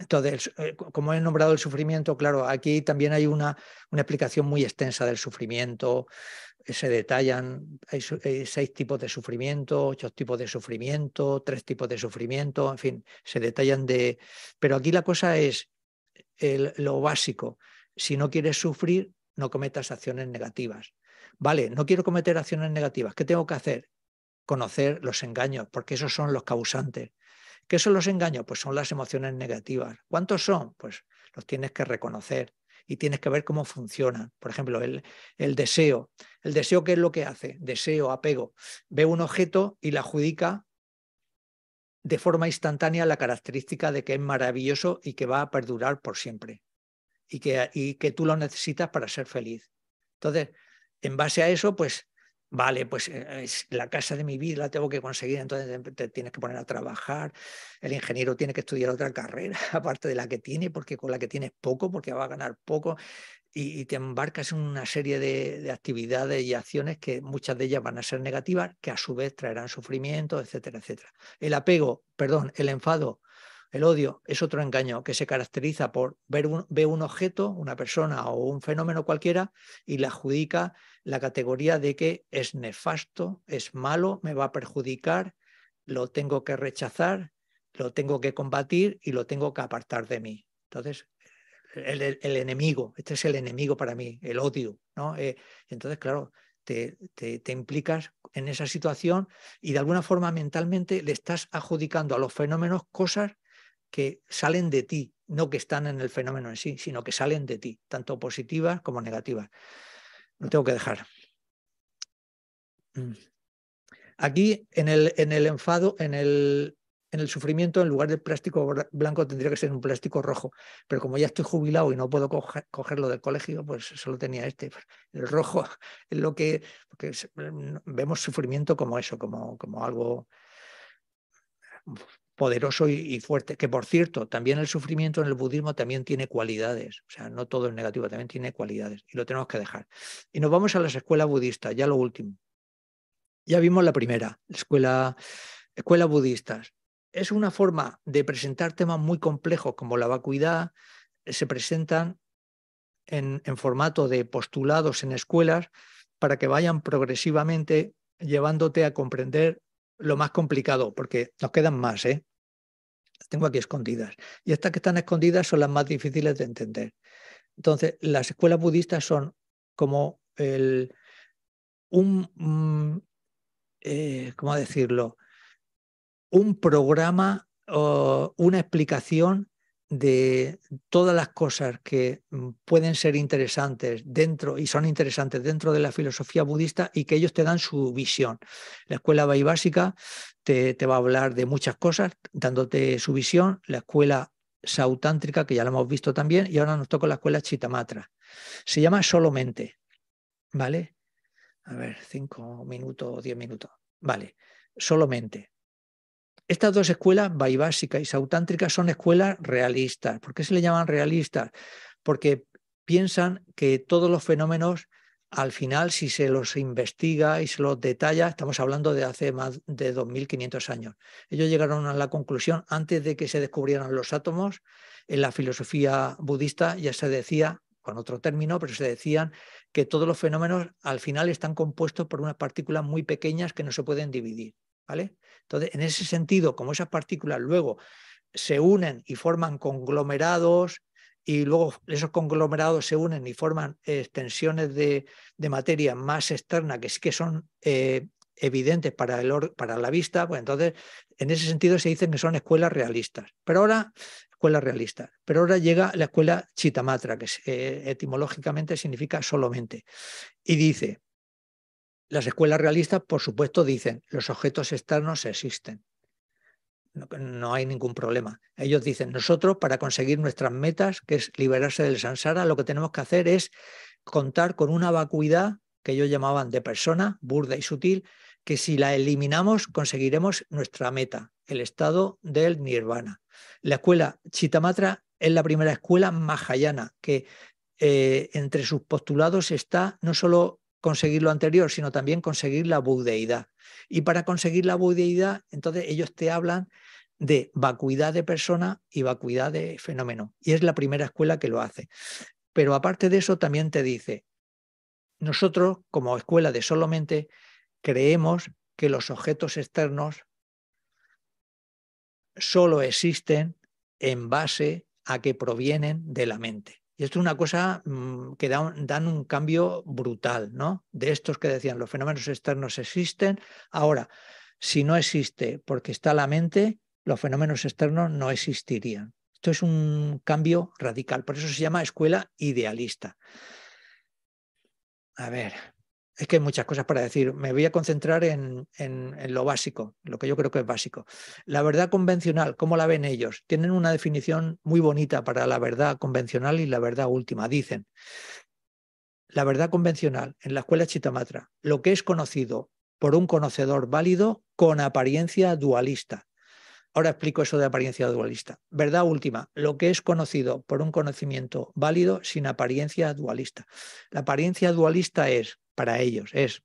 Entonces, eh, como he nombrado el sufrimiento, claro, aquí también hay una, una explicación muy extensa del sufrimiento. Se detallan, hay, seis tipos de sufrimiento, ocho tipos de sufrimiento, tres tipos de sufrimiento, en fin, se detallan de... Pero aquí la cosa es, lo básico. Si no quieres sufrir, no cometas acciones negativas. Vale, no quiero cometer acciones negativas. ¿Qué tengo que hacer? Conocer los engaños, porque esos son los causantes. ¿Qué son los engaños? Pues son las emociones negativas. ¿Cuántos son? Pues los tienes que reconocer y tienes que ver cómo funcionan. Por ejemplo, el, deseo. ¿El deseo qué es lo que hace? Deseo, apego. Ve un objeto y le adjudica de forma instantánea la característica de que es maravilloso y que va a perdurar por siempre y que, y que tú lo necesitas para ser feliz. Entonces, en base a eso, pues Vale, pues eh, es la casa de mi vida la tengo que conseguir, entonces te tienes que poner a trabajar. El ingeniero tiene que estudiar otra carrera, aparte de la que tiene, porque con la que tienes poco, porque va a ganar poco. Y, te embarcas en una serie de, de, actividades y acciones que muchas de ellas van a ser negativas, que a su vez traerán sufrimiento, etcétera, etcétera. El apego, perdón, el enfado, el odio es otro engaño que se caracteriza por ver un, un objeto, una persona o un fenómeno cualquiera y le adjudica la categoría de que es nefasto, es malo, me va a perjudicar, lo tengo que rechazar, lo tengo que combatir y lo tengo que apartar de mí. Entonces, el, enemigo, este es el enemigo para mí, el odio. ¿no? Eh, entonces, claro, te, te, implicas en esa situación y de alguna forma mentalmente le estás adjudicando a los fenómenos cosas que salen de ti, no que están en el fenómeno en sí, sino que salen de ti, tanto positivas como negativas. Lo tengo que dejar. Mm. Aquí en el, en el enfado, en el, en el sufrimiento, en lugar del plástico blanco tendría que ser un plástico rojo. Pero como ya estoy jubilado y no puedo cogerlo del colegio, pues solo tenía este. El rojo es lo que mm, vemos sufrimiento como eso, como, como algo poderoso y, fuerte, que por cierto, también el sufrimiento en el budismo también tiene cualidades, o sea, no todo es negativo, también tiene cualidades y lo tenemos que dejar. Y nos vamos a las escuelas budistas, ya lo último. Ya vimos la primera, escuela, escuela budistas. Es una forma de presentar temas muy complejos como la vacuidad, se presentan en, en formato de postulados en escuelas para que vayan progresivamente llevándote a comprender lo más complicado, porque nos quedan más, ¿eh? Tengo aquí escondidas. Y estas que están escondidas son las más difíciles de entender. Entonces, las escuelas budistas son como el, un, mm, eh, ¿cómo decirlo? Un programa o una explicación de todas las cosas que mm, pueden ser interesantes dentro y son interesantes dentro de la filosofía budista y que ellos te dan su visión. La escuela básica te, te va a hablar de muchas cosas, dándote su visión. La escuela sautántrica, que ya la hemos visto también, y ahora nos toca la escuela chitamatra. Se llama solamente, ¿vale? A ver, cinco minutos diez minutos. Vale, solamente. Estas dos escuelas, Vaibásica y Sautántrica, son escuelas realistas. ¿Por qué se le llaman realistas? Porque piensan que todos los fenómenos, al final, si se los investiga y se los detalla, estamos hablando de hace más de 2.500 años. Ellos llegaron a la conclusión, antes de que se descubrieran los átomos, en la filosofía budista ya se decía, con otro término, pero se decían que todos los fenómenos al final están compuestos por unas partículas muy pequeñas que no se pueden dividir. ¿Vale? Entonces, en ese sentido, como esas partículas luego se unen y forman conglomerados y luego esos conglomerados se unen y forman extensiones de, materia más externa que sí que son eh, evidentes para, el para la vista, pues entonces en ese sentido se dicen que son escuelas realistas. Pero ahora, escuelas realistas. Pero ahora llega la escuela Chitamatra, que eh, etimológicamente significa solamente. Y dice, las escuelas realistas, por supuesto, dicen los objetos externos existen. No, hay ningún problema. Ellos dicen, nosotros para conseguir nuestras metas, que es liberarse del samsara, lo que tenemos que hacer es contar con una vacuidad que ellos llamaban de persona, burda y sutil, que si la eliminamos conseguiremos nuestra meta, el estado del nirvana. La escuela Chitamatra es la primera escuela mahayana que eh, entre sus postulados está no solo conseguir lo anterior, sino también conseguir la budeidad. Y para conseguir la budeidad, entonces ellos te hablan de vacuidad de persona y vacuidad de fenómeno. Y es la primera escuela que lo hace. Pero aparte de eso, también te dice, nosotros como escuela de solamente creemos que los objetos externos solo existen en base a que provienen de la mente. Y esto es una cosa mm, que dan un cambio brutal, ¿no? De estos que decían, los fenómenos externos existen. Ahora, si no existe porque está la mente, los fenómenos externos no existirían. Esto es un cambio radical, por eso se llama escuela idealista. A ver, es que hay muchas cosas para decir. Me voy a concentrar en, lo básico, lo que yo creo que es básico. La verdad convencional, ¿cómo la ven ellos? Tienen una definición muy bonita para la verdad convencional y la verdad última. Dicen, la verdad convencional en la escuela Chitamatra, lo que es conocido por un conocedor válido con apariencia dualista. Ahora explico eso de apariencia dualista. Verdad última, lo que es conocido por un conocimiento válido sin apariencia dualista. La apariencia dualista es para ellos es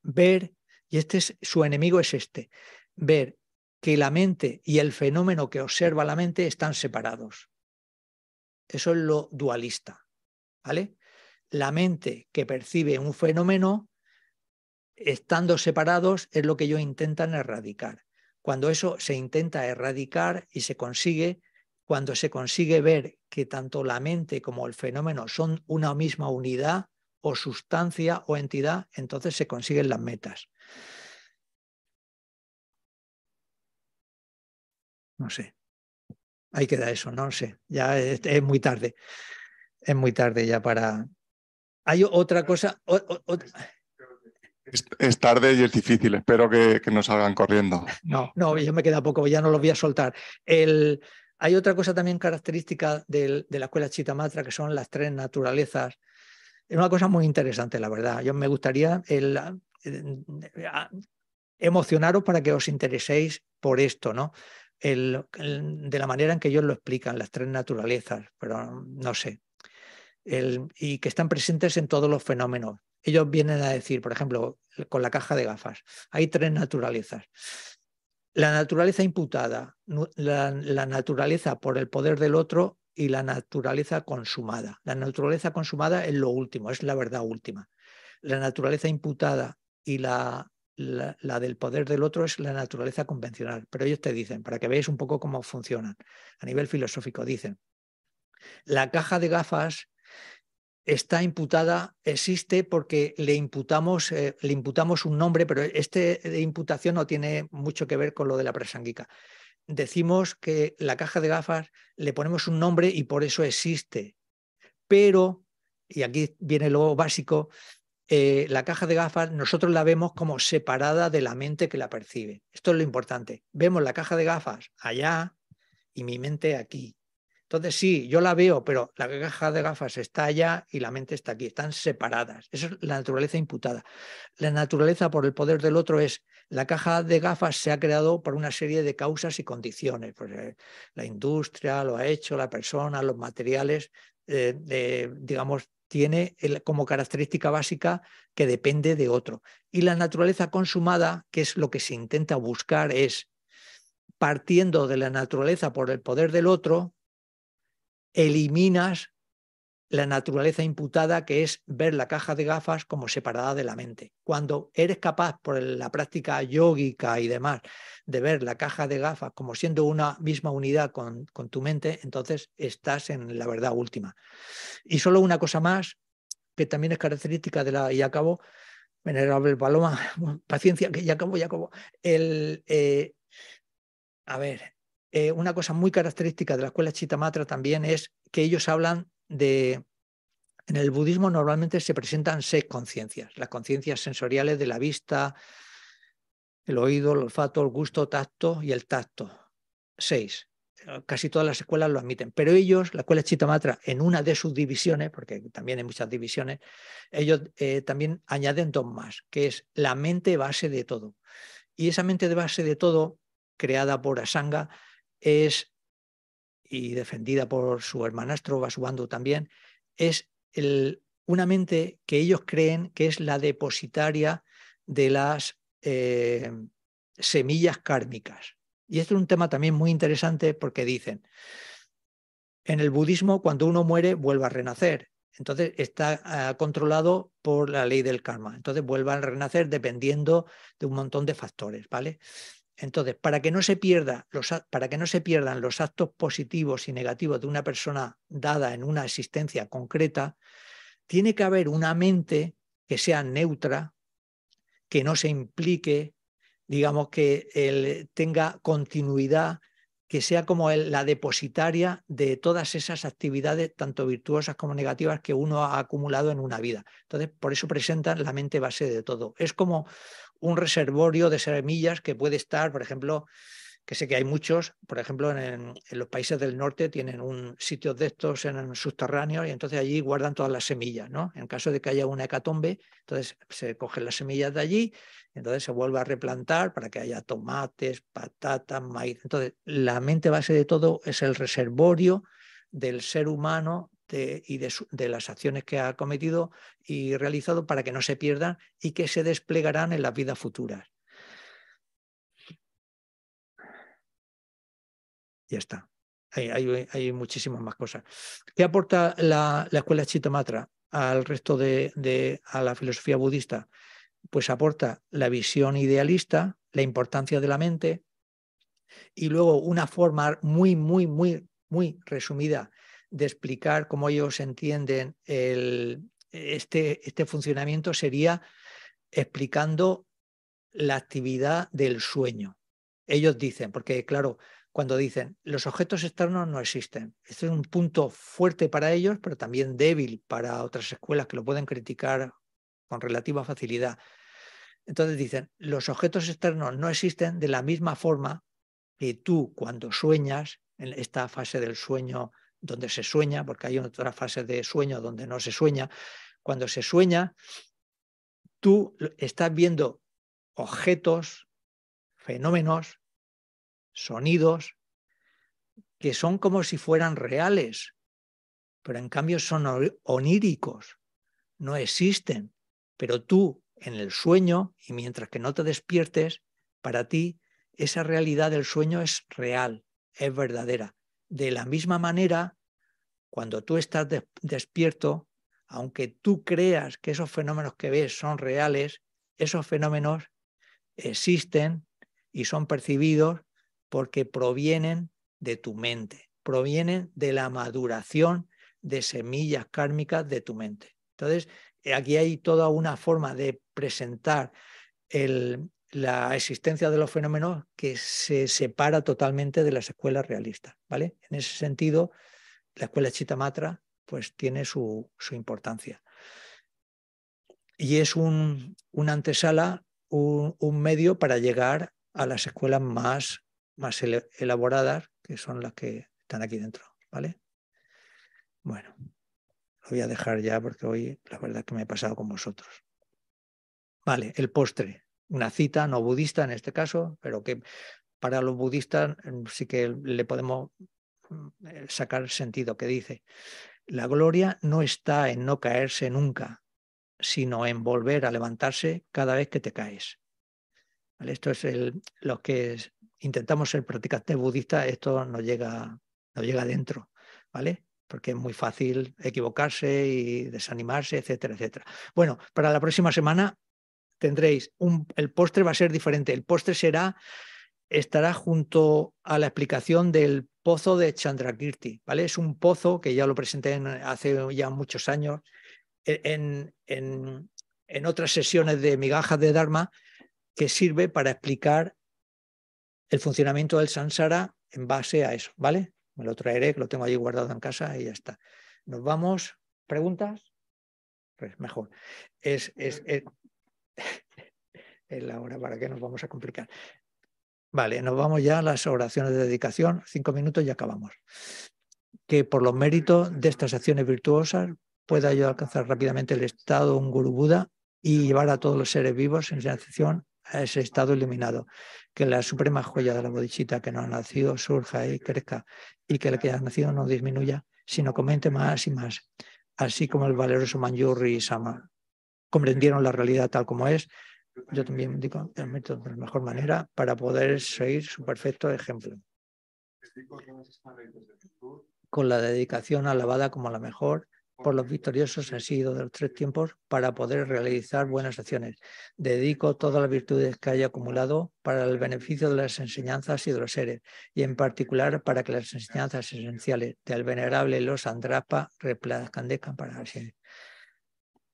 ver, y este es su enemigo es este, ver que la mente y el fenómeno que observa la mente están separados. Eso es lo dualista, ¿vale? La mente que percibe un fenómeno estando separados es lo que ellos intentan erradicar. Cuando eso se intenta erradicar y se consigue, cuando se consigue ver que tanto la mente como el fenómeno son una misma unidad, o sustancia o entidad, entonces se consiguen las metas. No sé. Ahí queda eso, no sé. Ya es, muy tarde. Es muy tarde ya para... Hay otra cosa... Es, tarde y es difícil. Espero que, que, no salgan corriendo. No, no, yo me queda poco, ya no lo voy a soltar. El... Hay otra cosa también característica de la escuela Chitamatra, que son las tres naturalezas es una cosa muy interesante, la verdad. Yo me gustaría el, emocionaros para que os intereséis por esto, ¿no? De la manera en que ellos lo explican, las tres naturalezas, pero no sé. y que están presentes en todos los fenómenos. Ellos vienen a decir, por ejemplo, con la caja de gafas, hay tres naturalezas. La naturaleza imputada, la naturaleza por el poder del otro y la naturaleza consumada. La naturaleza consumada es lo último, es la verdad última. La naturaleza imputada y la, la, del poder del otro es la naturaleza convencional. Pero ellos te dicen, para que veáis un poco cómo funcionan, a nivel filosófico, dicen, la caja de gafas está imputada, existe porque le imputamos, eh, le imputamos un nombre, pero de imputación no tiene mucho que ver con lo de la presanguica decimos que la caja de gafas le ponemos un nombre y por eso existe. Pero, y aquí viene lo básico, eh, la caja de gafas nosotros la vemos como separada de la mente que la percibe. Esto es lo importante. Vemos la caja de gafas allá y mi mente aquí. Entonces sí, yo la veo, pero la caja de gafas está allá y la mente está aquí, están separadas. Esa es la naturaleza imputada. La naturaleza por el poder del otro es, la caja de gafas se ha creado por una serie de causas y condiciones. Pues, eh, la industria lo ha hecho, la persona, los materiales, eh, digamos, tiene como característica básica que depende de otro. Y la naturaleza consumada, que es lo que se intenta buscar, es partiendo de la naturaleza por el poder del otro, eliminas la naturaleza imputada que es ver la caja de gafas como separada de la mente. Cuando eres capaz por la práctica yógica y demás de ver la caja de gafas como siendo una misma unidad con, con tu mente, entonces estás en la verdad última. Y solo una cosa más que también es característica de la, y acabo, venerable Paloma, paciencia, que ya acabo, ya acabo. El, eh, a ver, eh, una cosa muy característica de la escuela Chitamatra también es que ellos hablan de... En el budismo normalmente se presentan seis conciencias, las conciencias sensoriales de la vista, el oído, el olfato, el gusto, tacto y el tacto. Seis. Casi todas las escuelas lo admiten, pero ellos, la escuela Chitamatra, en una de sus divisiones, porque también hay muchas divisiones, ellos eh, también añaden dos más, que es la mente base de todo. Y esa mente de base de todo, creada por Asanga, es, y defendida por su hermanastro Vasubandhu también, es una mente que ellos creen que es la depositaria de las eh, semillas kármicas. Y esto es un tema también muy interesante porque dicen, en el budismo cuando uno muere vuelve a renacer. Entonces está ah, controlado por la ley del karma. Entonces vuelve a renacer dependiendo de un montón de factores, ¿vale? Entonces, para que, no se pierda los, para que no se pierdan los actos positivos y negativos de una persona dada en una existencia concreta, tiene que haber una mente que sea neutra, que no se implique, digamos que el- tenga continuidad, que sea como la depositaria de todas esas actividades, tanto virtuosas como negativas, que uno ha acumulado en una vida. Entonces, por eso presentan la mente base de todo. Es como un reservorio de semillas que puede estar, por ejemplo, que sé que hay muchos, por ejemplo, en, los países del norte tienen un sitio de estos en subterráneos y entonces allí guardan todas las semillas, ¿no? En caso de que haya una hecatombe, entonces se cogen las semillas de allí, entonces se vuelve a replantar para que haya tomates, patatas, maíz. Entonces, la mente base de todo es el reservorio del ser humano de- y de, las acciones que ha cometido y realizado para que no se pierdan y que se desplegarán en las vidas futuras. Ya está. Hay, hay, muchísimas más cosas. ¿Qué aporta la, la escuela Chitamatra al resto de, de, a la filosofía budista? Pues aporta la visión idealista, la importancia de la mente y luego una forma muy, muy, muy, muy resumida de explicar cómo ellos entienden el, este, este funcionamiento sería explicando la actividad del sueño. Ellos dicen, porque claro, cuando dicen los objetos externos no existen. Este es un punto fuerte para ellos, pero también débil para otras escuelas que lo pueden criticar con relativa facilidad. Entonces dicen, los objetos externos no existen de la misma forma que tú cuando sueñas, en esta fase del sueño donde se sueña, porque hay otra fase de sueño donde no se sueña, cuando se sueña, tú estás viendo objetos, fenómenos, sonidos que son como si fueran reales, pero en cambio son oníricos, no existen. Pero tú en el sueño y mientras que no te despiertes, para ti esa realidad del sueño es real, es verdadera. De la misma manera, cuando tú estás de despierto, aunque tú creas que esos fenómenos que ves son reales, esos fenómenos existen y son percibidos porque provienen de tu mente, provienen de la maduración de semillas kármicas de tu mente. Entonces, aquí hay toda una forma de presentar el, la existencia de los fenómenos que se separa totalmente de las escuelas realistas. ¿vale? En ese sentido, la escuela Chitamatra pues, tiene su, su importancia. Y es un, una antesala, un, un medio para llegar a las escuelas más más elaboradas, que son las que están aquí dentro, ¿vale? Bueno, lo voy a dejar ya porque hoy la verdad que me he pasado con vosotros. Vale, el postre, una cita no budista en este caso, pero que para los budistas sí que le podemos sacar sentido, que dice, la gloria no está en no caerse nunca, sino en volver a levantarse cada vez que te caes. Esto es el, lo que intentamos ser practicantes budistas, esto nos llega, llega adentro, ¿vale? Porque es muy fácil equivocarse y desanimarse, etcétera, etcétera. Bueno, para la próxima semana tendréis un, el postre va a ser diferente. El postre será, estará junto a la explicación del pozo de Chandrakirti, ¿vale? Es un pozo que ya lo presenté en, hace ya muchos años en, en, en otras sesiones de migajas de Dharma que sirve para explicar el funcionamiento del samsara en base a eso, ¿vale? Me lo traeré, que lo tengo allí guardado en casa y ya está. Nos vamos. ¿Preguntas? Pues mejor. Es, es, es la hora para que nos vamos a complicar. Vale, nos vamos ya a las oraciones de dedicación. Cinco minutos y acabamos. Que por los méritos de estas acciones virtuosas pueda yo alcanzar rápidamente el estado un Guru Buda y llevar a todos los seres vivos en excepción a ese estado iluminado. Que la suprema joya de la bodichita que no ha nacido surja y crezca y que el que ha nacido no disminuya, sino comente más y más. Así como el valeroso Manjurri Sama comprendieron la realidad tal como es, yo también digo el método de la mejor manera para poder seguir su perfecto ejemplo. Con la dedicación alabada como la mejor por los victoriosos han sido de los tres tiempos para poder realizar buenas acciones. Dedico todas las virtudes que haya acumulado para el beneficio de las enseñanzas y de los seres, y en particular para que las enseñanzas esenciales del venerable Los Andrapa resplandezcan para siempre.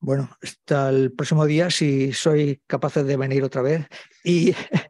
Bueno, hasta el próximo día, si soy capaz de venir otra vez. Y